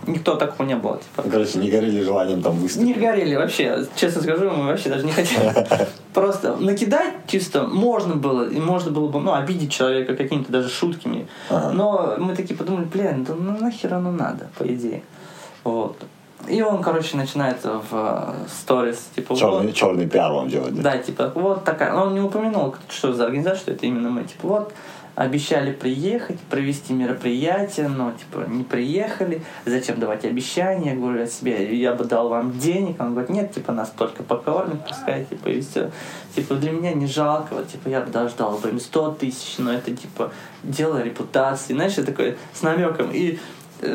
S2: никто такого не было. Типа.
S1: Короче, не горели желанием там выступить.
S2: Не горели вообще. Честно скажу, мы вообще даже не хотели. [LAUGHS] Просто накидать чисто можно было, и можно было бы, ну, обидеть человека какими-то даже шутками. Ага. Но мы такие подумали, блин, да ну нахер оно надо, по идее. Вот. И он, короче, начинает в э, сторис, типа...
S1: Черный, вот, черный пиар вам делать,
S2: да? Да, типа, вот такая... Он не упомянул, что за организация, что это именно мы. Типа, вот, обещали приехать, провести мероприятие, но, типа, не приехали. Зачем давать обещания? Я говорю, о себе, я бы дал вам денег. Он говорит, нет, типа, нас только покормят, пускай, типа, и все. Типа, для меня не жалко, вот, типа, я бы даже дал бы им 100 тысяч, но это, типа, дело репутации. Знаешь, я такой с намеком. И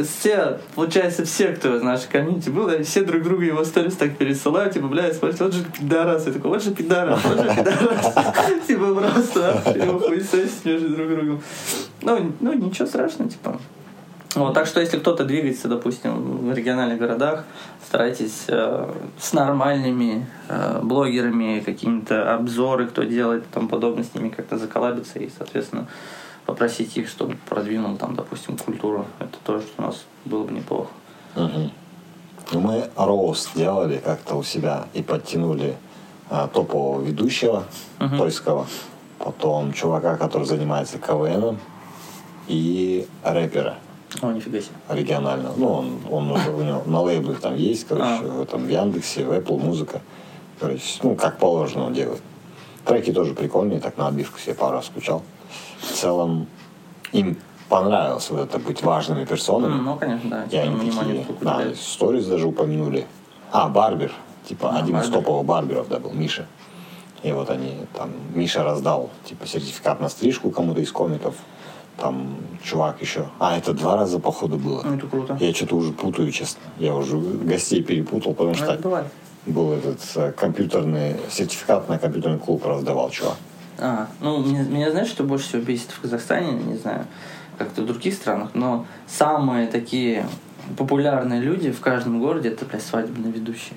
S2: все, получается, все, кто в нашей комьюнити был, все друг друга его сторис так пересылают, типа, бля, смотрите, вот же пидорас. Я такой, вот же пидорас, вот же пидорас. [LAUGHS] Типа просто хуесосить между друг другом. Ну, ну, ничего страшного, типа. Вот, так что если кто-то двигается, допустим, в региональных городах, старайтесь э, с нормальными э, блогерами, какими-то обзоры, кто делает и тому подобное, с ними как-то заколабиться и, соответственно, попросить их, чтобы продвинул там, допустим, культуру. Это тоже у нас было бы неплохо.
S1: Угу. Мы роуст делали как-то у себя и подтянули а, топового ведущего угу. польского, потом чувака, который занимается КВНом, и рэпера.
S2: О, нифига себе.
S1: Регионального. Ну, он, он уже у него на лейблах там есть, короче, а. там в Яндексе, в Apple музыка. Короче, ну, как положено он делает. Треки тоже прикольные, так на отбивку себе пару раз скучал в целом им понравилось вот это быть важными персонами.
S2: Ну, конечно, да.
S1: И они такие, да, сторис даже упомянули. А, Барбер, типа, а, один барбер. из топовых барберов, да, был Миша. И вот они, там, Миша раздал, типа, сертификат на стрижку кому-то из комиков. Там чувак еще. А, это два раза, походу, было.
S2: Ну, это круто.
S1: Я что-то уже путаю, честно. Я уже гостей перепутал, потому ну, что был этот э, компьютерный сертификат на компьютерный клуб раздавал чувак.
S2: А, ну, меня, меня знаешь, что больше всего бесит в Казахстане, не знаю, как-то в других странах, но самые такие популярные люди в каждом городе это, блядь, свадебные ведущие.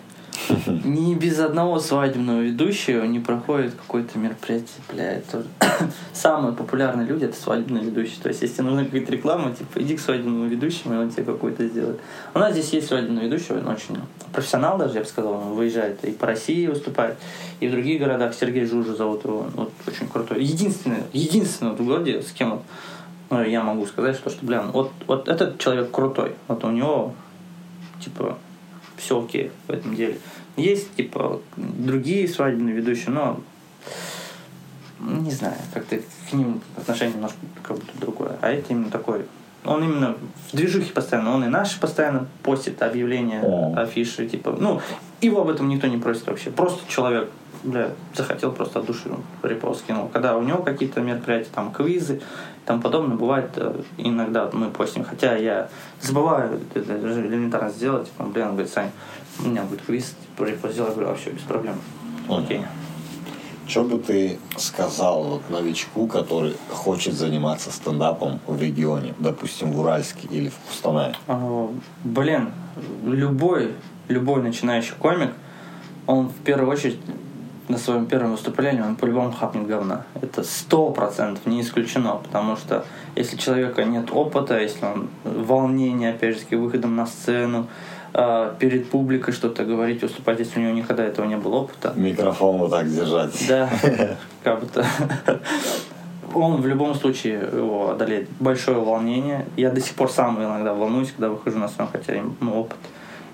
S2: [LAUGHS] Ни без одного свадебного ведущего не проходит какое-то мероприятие, бля, это [COUGHS] самые популярные люди это свадебные ведущие. То есть, если нужна какая-то реклама, типа, иди к свадебному ведущему, и он тебе какой-то сделает. У нас здесь есть свадебный ведущий, он очень профессионал даже, я бы сказал, он выезжает и по России выступает, и в других городах. Сергей Жужа зовут его, вот очень крутой. Единственный, единственный в городе, с кем вот, ну, я могу сказать, что, что, бля, вот, вот этот человек крутой. Вот у него, типа, все окей в этом деле. Есть, типа, другие свадебные ведущие, но не знаю, как-то к ним отношение немножко как будто другое. А это именно такой Он именно в движухе постоянно. Он и наши постоянно постит объявления, афиши, типа. Ну, его об этом никто не просит вообще. Просто человек, бля, захотел просто от души репост скинул. Когда у него какие-то мероприятия, там, квизы, там подобное, бывает э, иногда мы постим. Хотя я забываю это элементарно сделать. Типа, блин, он говорит, Сань, у меня будет квиз, репост сделай, я говорю, вообще без проблем. Окей.
S1: Что бы ты сказал вот новичку, который хочет заниматься стендапом в регионе, допустим, в Уральске или в Кустанае?
S2: А, Блин, любой, любой начинающий комик, он в первую очередь на своем первом выступлении он по-любому хапнет говна. Это сто процентов не исключено, потому что если у человека нет опыта, если он волнение, опять же, таки, выходом на сцену, э, перед публикой что-то говорить, выступать, если у него никогда этого не было опыта,
S1: Микрофон вот так держать.
S2: да, как будто он в любом случае его одолеет большое волнение. Я до сих пор сам иногда волнуюсь, когда выхожу на сцену, хотя ну, опыт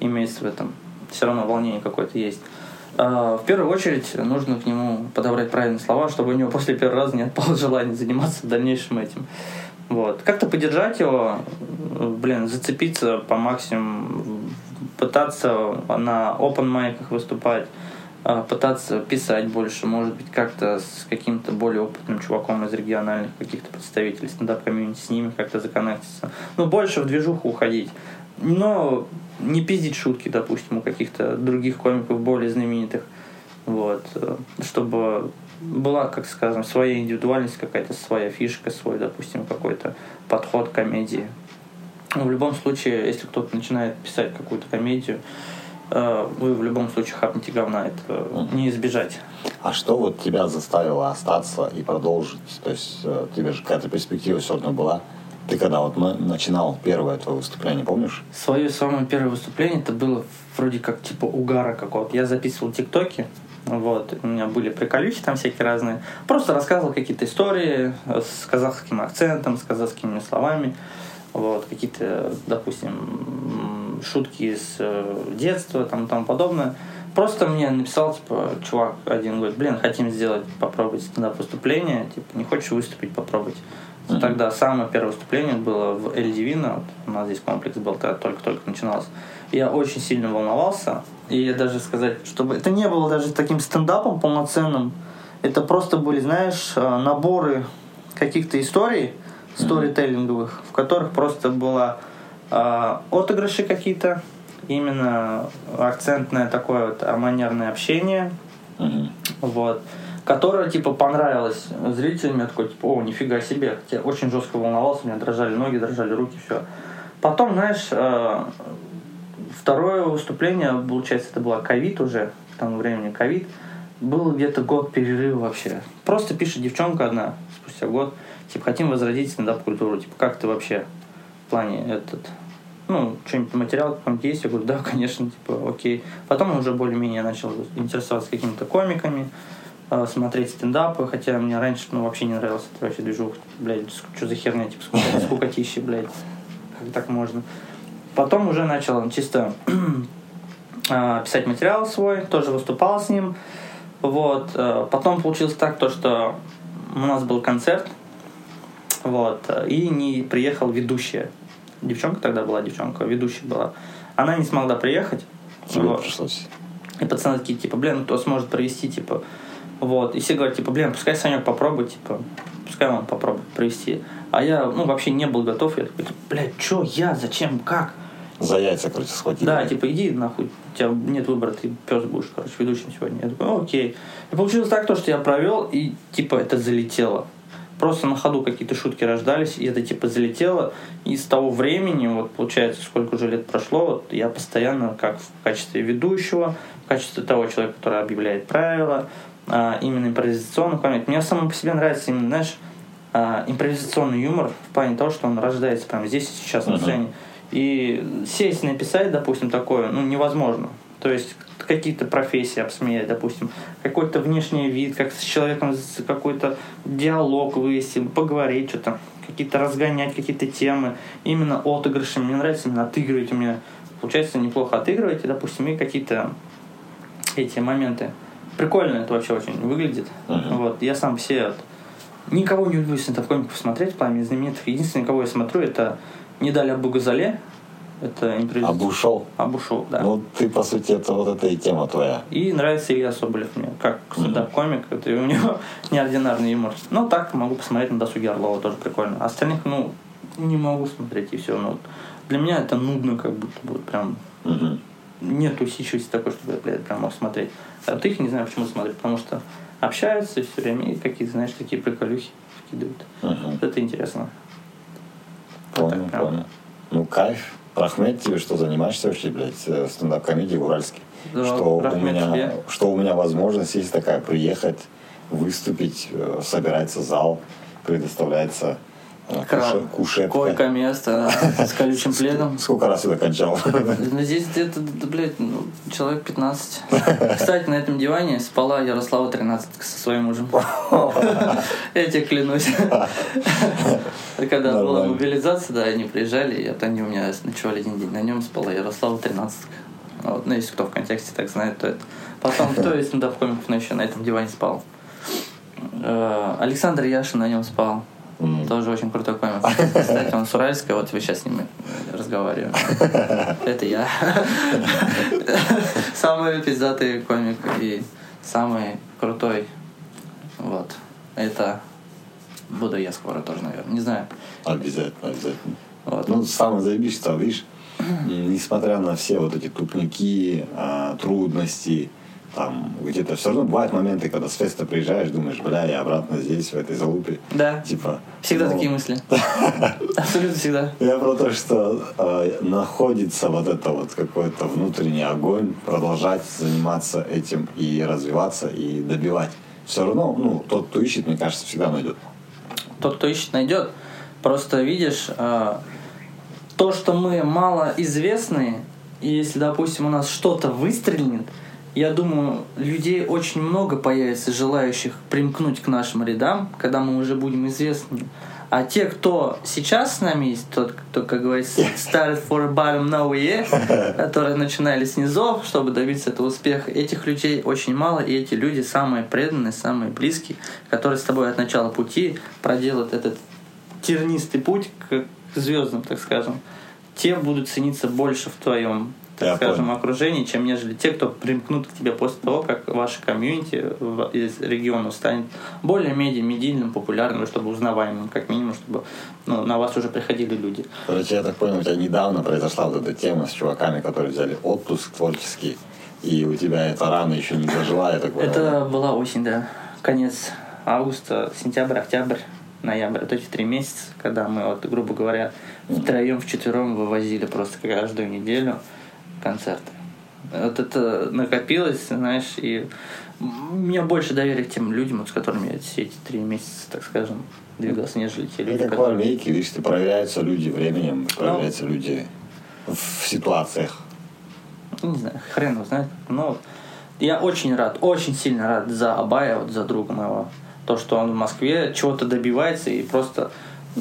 S2: имеется в этом. Все равно волнение какое-то есть. А, В первую очередь нужно к нему подобрать правильные слова, чтобы у него после первого раза не отпало [LAUGHS] желание заниматься дальнейшим этим. Вот. Как-то поддержать его, блин, зацепиться по максимуму, пытаться на open mic ах выступать, а, пытаться писать больше, может быть, как-то с каким-то более опытным чуваком из региональных каких-то представителей стендап-комьюнити, с ними как-то законнектиться. Ну, больше в движуху уходить. Но не пиздить шутки, допустим, у каких-то других комиков более знаменитых. Вот. э, Чтобы была, как скажем, своя индивидуальность, какая-то своя фишка, свой, допустим, какой-то подход к комедии. Ну, в любом случае, если кто-то начинает писать какую-то комедию, э, вы в любом случае хапнете говна, это не избежать.
S1: А что вот тебя заставило остаться и продолжить? То есть э, тебе же какая-то перспектива все равно была. Ты когда вот на- начинал первое твое выступление, помнишь?
S2: Свое самое первое выступление это было вроде как типа угара какого-то. Я записывал тиктоки, вот, у меня были приколючки там всякие разные. Просто рассказывал какие-то истории э, с казахским акцентом, с казахскими словами. Вот, какие-то, допустим, шутки из э, детства, там и тому подобное. Просто мне написал, типа, чувак один говорит, блин, хотим сделать, попробовать стендап выступление, типа, не хочешь выступить, попробовать. Тогда самое первое выступление было в Эль Дивино, вот у нас здесь комплекс был, тогда только-только начиналось. Я очень сильно волновался, и даже сказать, чтобы это не было даже таким стендапом полноценным, это просто были, знаешь, э, наборы каких-то историй, сторителлинговых, в которых просто было э, отыгрыши какие-то, именно акцентное такое вот манерное общение,
S1: Мгм.
S2: вот, которая, типа, понравилась зрителям. Я такой, типа, о, нифига себе. Хотя очень жестко волновался, у меня дрожали ноги, дрожали руки, все. Потом, знаешь, э, второе выступление, получается, это было ковид уже, к тому времени ковид. Был где-то год перерыва вообще. Просто пишет девчонка одна спустя год, типа, хотим возродить стендап-культуру. Типа, как ты вообще в плане этот... Ну, что-нибудь материал какой-нибудь есть? Я говорю, да, конечно, типа, окей. Потом уже более-менее начал интересоваться какими-то комиками, э, смотреть стендапы, хотя мне раньше ну, вообще не нравилось это вообще движух, блядь, что за херня, типа, скука- [LAUGHS] скукотища, блядь, как так можно. Потом уже начал чисто [CLEARS THROAT] э, писать материал свой, тоже выступал с ним, вот. э, Потом получилось так, то, что у нас был концерт, вот, и не приехал ведущая. Девчонка тогда была, девчонка, ведущая была. Она не смогла приехать.
S1: Тебе
S2: Вот.
S1: пришлось.
S2: И пацаны такие, типа, блин, ну кто сможет провести, типа, вот. И все говорят, типа, блин, пускай Санек попробует, типа, пускай он попробует провести. А я, ну, вообще не был готов. Я такой, типа, блядь, чё, я, зачем, как?
S1: За яйца, короче, схватили.
S2: Да, типа, иди нахуй, у тебя нет выбора, ты пес будешь, короче, ведущим сегодня. Я такой, «Ну, окей. И получилось так, то, что я провел, и, типа, это залетело. Просто на ходу какие-то шутки рождались, и это, типа, залетело. И с того времени, вот, получается, сколько уже лет прошло, вот, я постоянно, как в качестве ведущего, в качестве того человека, который объявляет правила, а, именно импровизационный комик. Мне самому по себе нравится именно, знаешь, а, импровизационный юмор в плане того, что он рождается прямо здесь и сейчас на
S1: Мгм.
S2: сцене. И сесть написать, допустим, такое, ну, невозможно. То есть какие-то профессии обсмеять, допустим, какой-то внешний вид, как с человеком какой-то диалог вывести, поговорить что-то, какие-то разгонять какие-то темы, именно отыгрыши. Мне нравится именно отыгрывать. У меня получается неплохо отыгрывать, допустим, и какие-то эти моменты. Прикольно это вообще очень выглядит.
S1: Мгм.
S2: Вот. Я сам все вот, Никого не люблю стендап-комиков смотреть, пламя знаменитых. Единственное, кого я смотрю, это Недаля Бугазале. Это импровизация.
S1: Обушел?
S2: Обушел, да.
S1: Ну, ты, по сути, это вот эта и тема твоя.
S2: И нравится Илья Соболев мне, как стендап-комик. Это у него [LAUGHS] неординарный юмор. Ну, так могу посмотреть на досуге Орлова, тоже прикольно. А остальных, ну, не могу смотреть, и все. Ну, для меня это нудно, как будто бы прям...
S1: Мгм.
S2: Нет усидчивости такой, чтобы я, блядь, прям мог смотреть. А вот их не знаю, почему смотрю, потому что общаются все время и какие-то, знаешь, такие приколюхи вкидывают. Вот это интересно.
S1: Понял,
S2: так прям.
S1: понял. Ну, кайф. Рахмет тебе, что занимаешься вообще, блядь, э, стендап-комедией в Уральске.
S2: Да,
S1: что, у меня,
S2: тебе.
S1: что у меня возможность есть такая приехать, выступить, э, собирается зал, предоставляется куше- кушетка.
S2: Койко место с колючим пледом.
S1: Сколько раз я докончал? [LAUGHS]
S2: Ну, здесь где-то, да, блядь, ну, человек 15. Кстати, на этом диване спала Ярослава 13 со своим мужем. [LAUGHS] Я тебе клянусь. [LAUGHS] Когда была мобилизация, да, они приезжали, и они у меня ночевали один день. На нем спала Ярослава 13. Вот, ну, если кто в контексте так знает, то это. Потом, кто из стендап-комиков еще на этом диване спал? Э, Александр Яшин на нем спал. Тоже очень крутой комик. [LAUGHS] Кстати, он с Уральска, вот вы сейчас с ним разговариваем. Это я. [LAUGHS] Самый пиздатый комик и самый крутой. Вот. Это буду я скоро тоже, наверное. Не знаю.
S1: Обязательно, обязательно.
S2: Вот.
S1: Ну, самое заебись, что, видишь, несмотря на все вот эти тупники, а, трудности, там, где-то все равно бывают моменты, когда с феста приезжаешь, думаешь, бля, я обратно здесь, в этой залупе.
S2: Да.
S1: Типа.
S2: Всегда
S1: ну,
S2: такие мысли. [LAUGHS] Абсолютно всегда.
S1: Я про то, что э, находится вот это вот какой-то внутренний огонь, продолжать заниматься этим и развиваться, и добивать. Все равно, ну, тот, кто ищет, мне кажется, всегда найдет.
S2: Тот, кто ищет, найдет. Просто видишь, э, то, что мы мало известны, и если, допустим, у нас что-то выстрелит, я думаю, людей очень много появится, желающих примкнуть к нашим рядам, когда мы уже будем известны. А те, кто сейчас с нами есть, тот, кто, как говорится, started for bottom now yeah, которые начинали с низов, чтобы добиться этого успеха, этих людей очень мало, и эти люди самые преданные, самые близкие, которые с тобой от начала пути проделают этот тернистый путь к звездам, так скажем. Те будут цениться больше в твоем так
S1: Я
S2: скажем,
S1: понял.
S2: окружении, чем нежели те, кто примкнут к тебе после того, как ваше комьюнити из региона станет более-менее медийным, популярным, чтобы узнаваемым, как минимум, чтобы ну, на вас уже приходили люди.
S1: Короче, я так понял, у тебя недавно произошла вот эта тема с чуваками, которые взяли отпуск творческий, и у тебя эта рана еще не зажила, я так понял.
S2: Это была осень, да. Конец августа, сентябрь, октябрь, ноябрь. Вот эти три месяца, когда мы, вот, грубо говоря, втроем, вчетвером вывозили просто каждую неделю концерты. Вот это накопилось, знаешь, и у меня больше доверия к тем людям, вот, с которыми я все эти три месяца, так скажем, двигался, нежели те
S1: Ну,
S2: люди,
S1: в
S2: которые...
S1: армейке, видишь, ты проверяются люди временем, проверяются люди в ситуациях.
S2: Ну, не знаю, хрен его знает. Но я очень рад, очень сильно рад за Абая, вот за друга моего. То, что он в Москве чего-то добивается и просто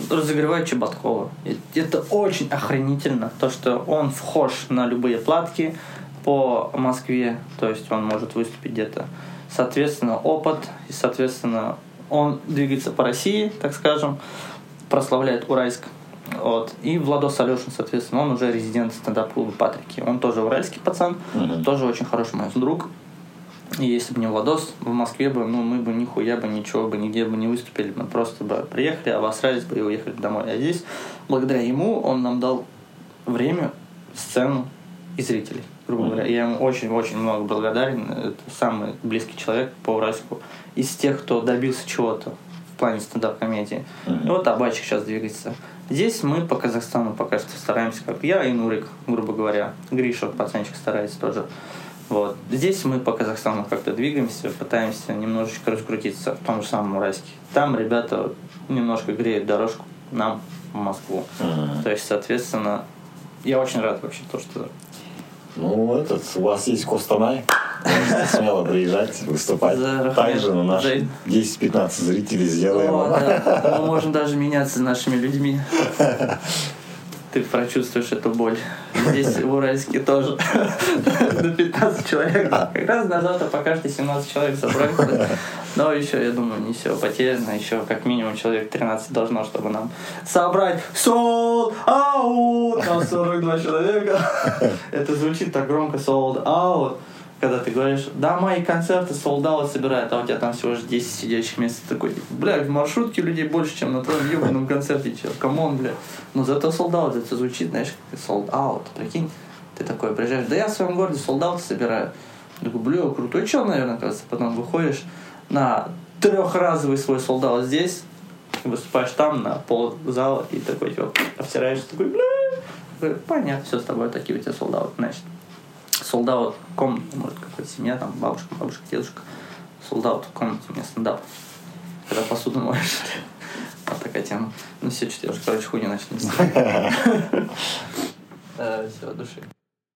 S2: разогревает Чеботкова. И Это очень охренительно. То, что он вхож на любые платки по Москве. То есть он может выступить где-то. Соответственно, опыт. И, соответственно, он двигается по России, так скажем. Прославляет Уральск. Вот. И Владос Алешин, соответственно, он уже резидент стендап-клуба Патрики. Он тоже уральский пацан,
S1: Мгм.
S2: тоже очень хороший мой друг. И если бы не Владос, в Москве бы, ну, мы бы нихуя бы ничего бы нигде бы не выступили. Мы просто бы приехали, обосрались бы и уехали домой. А здесь, благодаря ему, он нам дал время, сцену и зрителей, грубо говоря. Я ему очень-очень много благодарен. Это самый близкий человек по Уральску. Из тех, кто добился чего-то в плане стендап-комедии. И вот Абачик сейчас двигается. Здесь мы по Казахстану пока что стараемся, как я и Нурик, грубо говоря. Гриша, пацанчик, старается тоже. Вот. Здесь мы по Казахстану как-то двигаемся, пытаемся немножечко раскрутиться в том же самом Уральске. Там ребята немножко греют дорожку нам в Москву.
S1: Мгм.
S2: То есть, соответственно, я очень рад вообще то, что
S1: Ну, этот, у вас есть Костанай, можете смело приезжать, выступать. Также на наш
S2: да.
S1: 10-15 зрителей сделаем.
S2: О, да. мы можем даже меняться нашими людьми. [LAUGHS] ты прочувствуешь эту боль. Здесь в Уральске тоже [LAUGHS] до 15 человек. Как раз на завтра покажете 17 человек собрать. Но еще, я думаю, не все потеряно. Еще как минимум человек 13 должно, чтобы нам собрать sold out на 42 человека. [LAUGHS] Это звучит так громко sold out когда ты говоришь, да, мои концерты sold out ы собирают, а у тебя там всего лишь 10 сидящих мест, такой, бля, в маршрутке людей больше, чем на твоем ебаном концерте, чел, come on, бля. Но зато sold out, это звучит, знаешь, как sold out, прикинь. Ты такой приезжаешь, да я в своем городе sold out ы собираю. Такой, бля, крутой чел, наверное, кажется. Потом выходишь на трехразовый свой sold out здесь, выступаешь там на пол зала и такой, типа, обтираешь, такой, бля. Понятно, все с тобой, такие у тебя sold out ы, значит солдат в комнате, может, какая-то семья, там, бабушка, бабушка, дедушка, солдат в комнате, у меня. Когда посуду моешь. [LAUGHS] Вот такая тема. Ну все, что я уже, короче, хуйню начал нести. Все, души.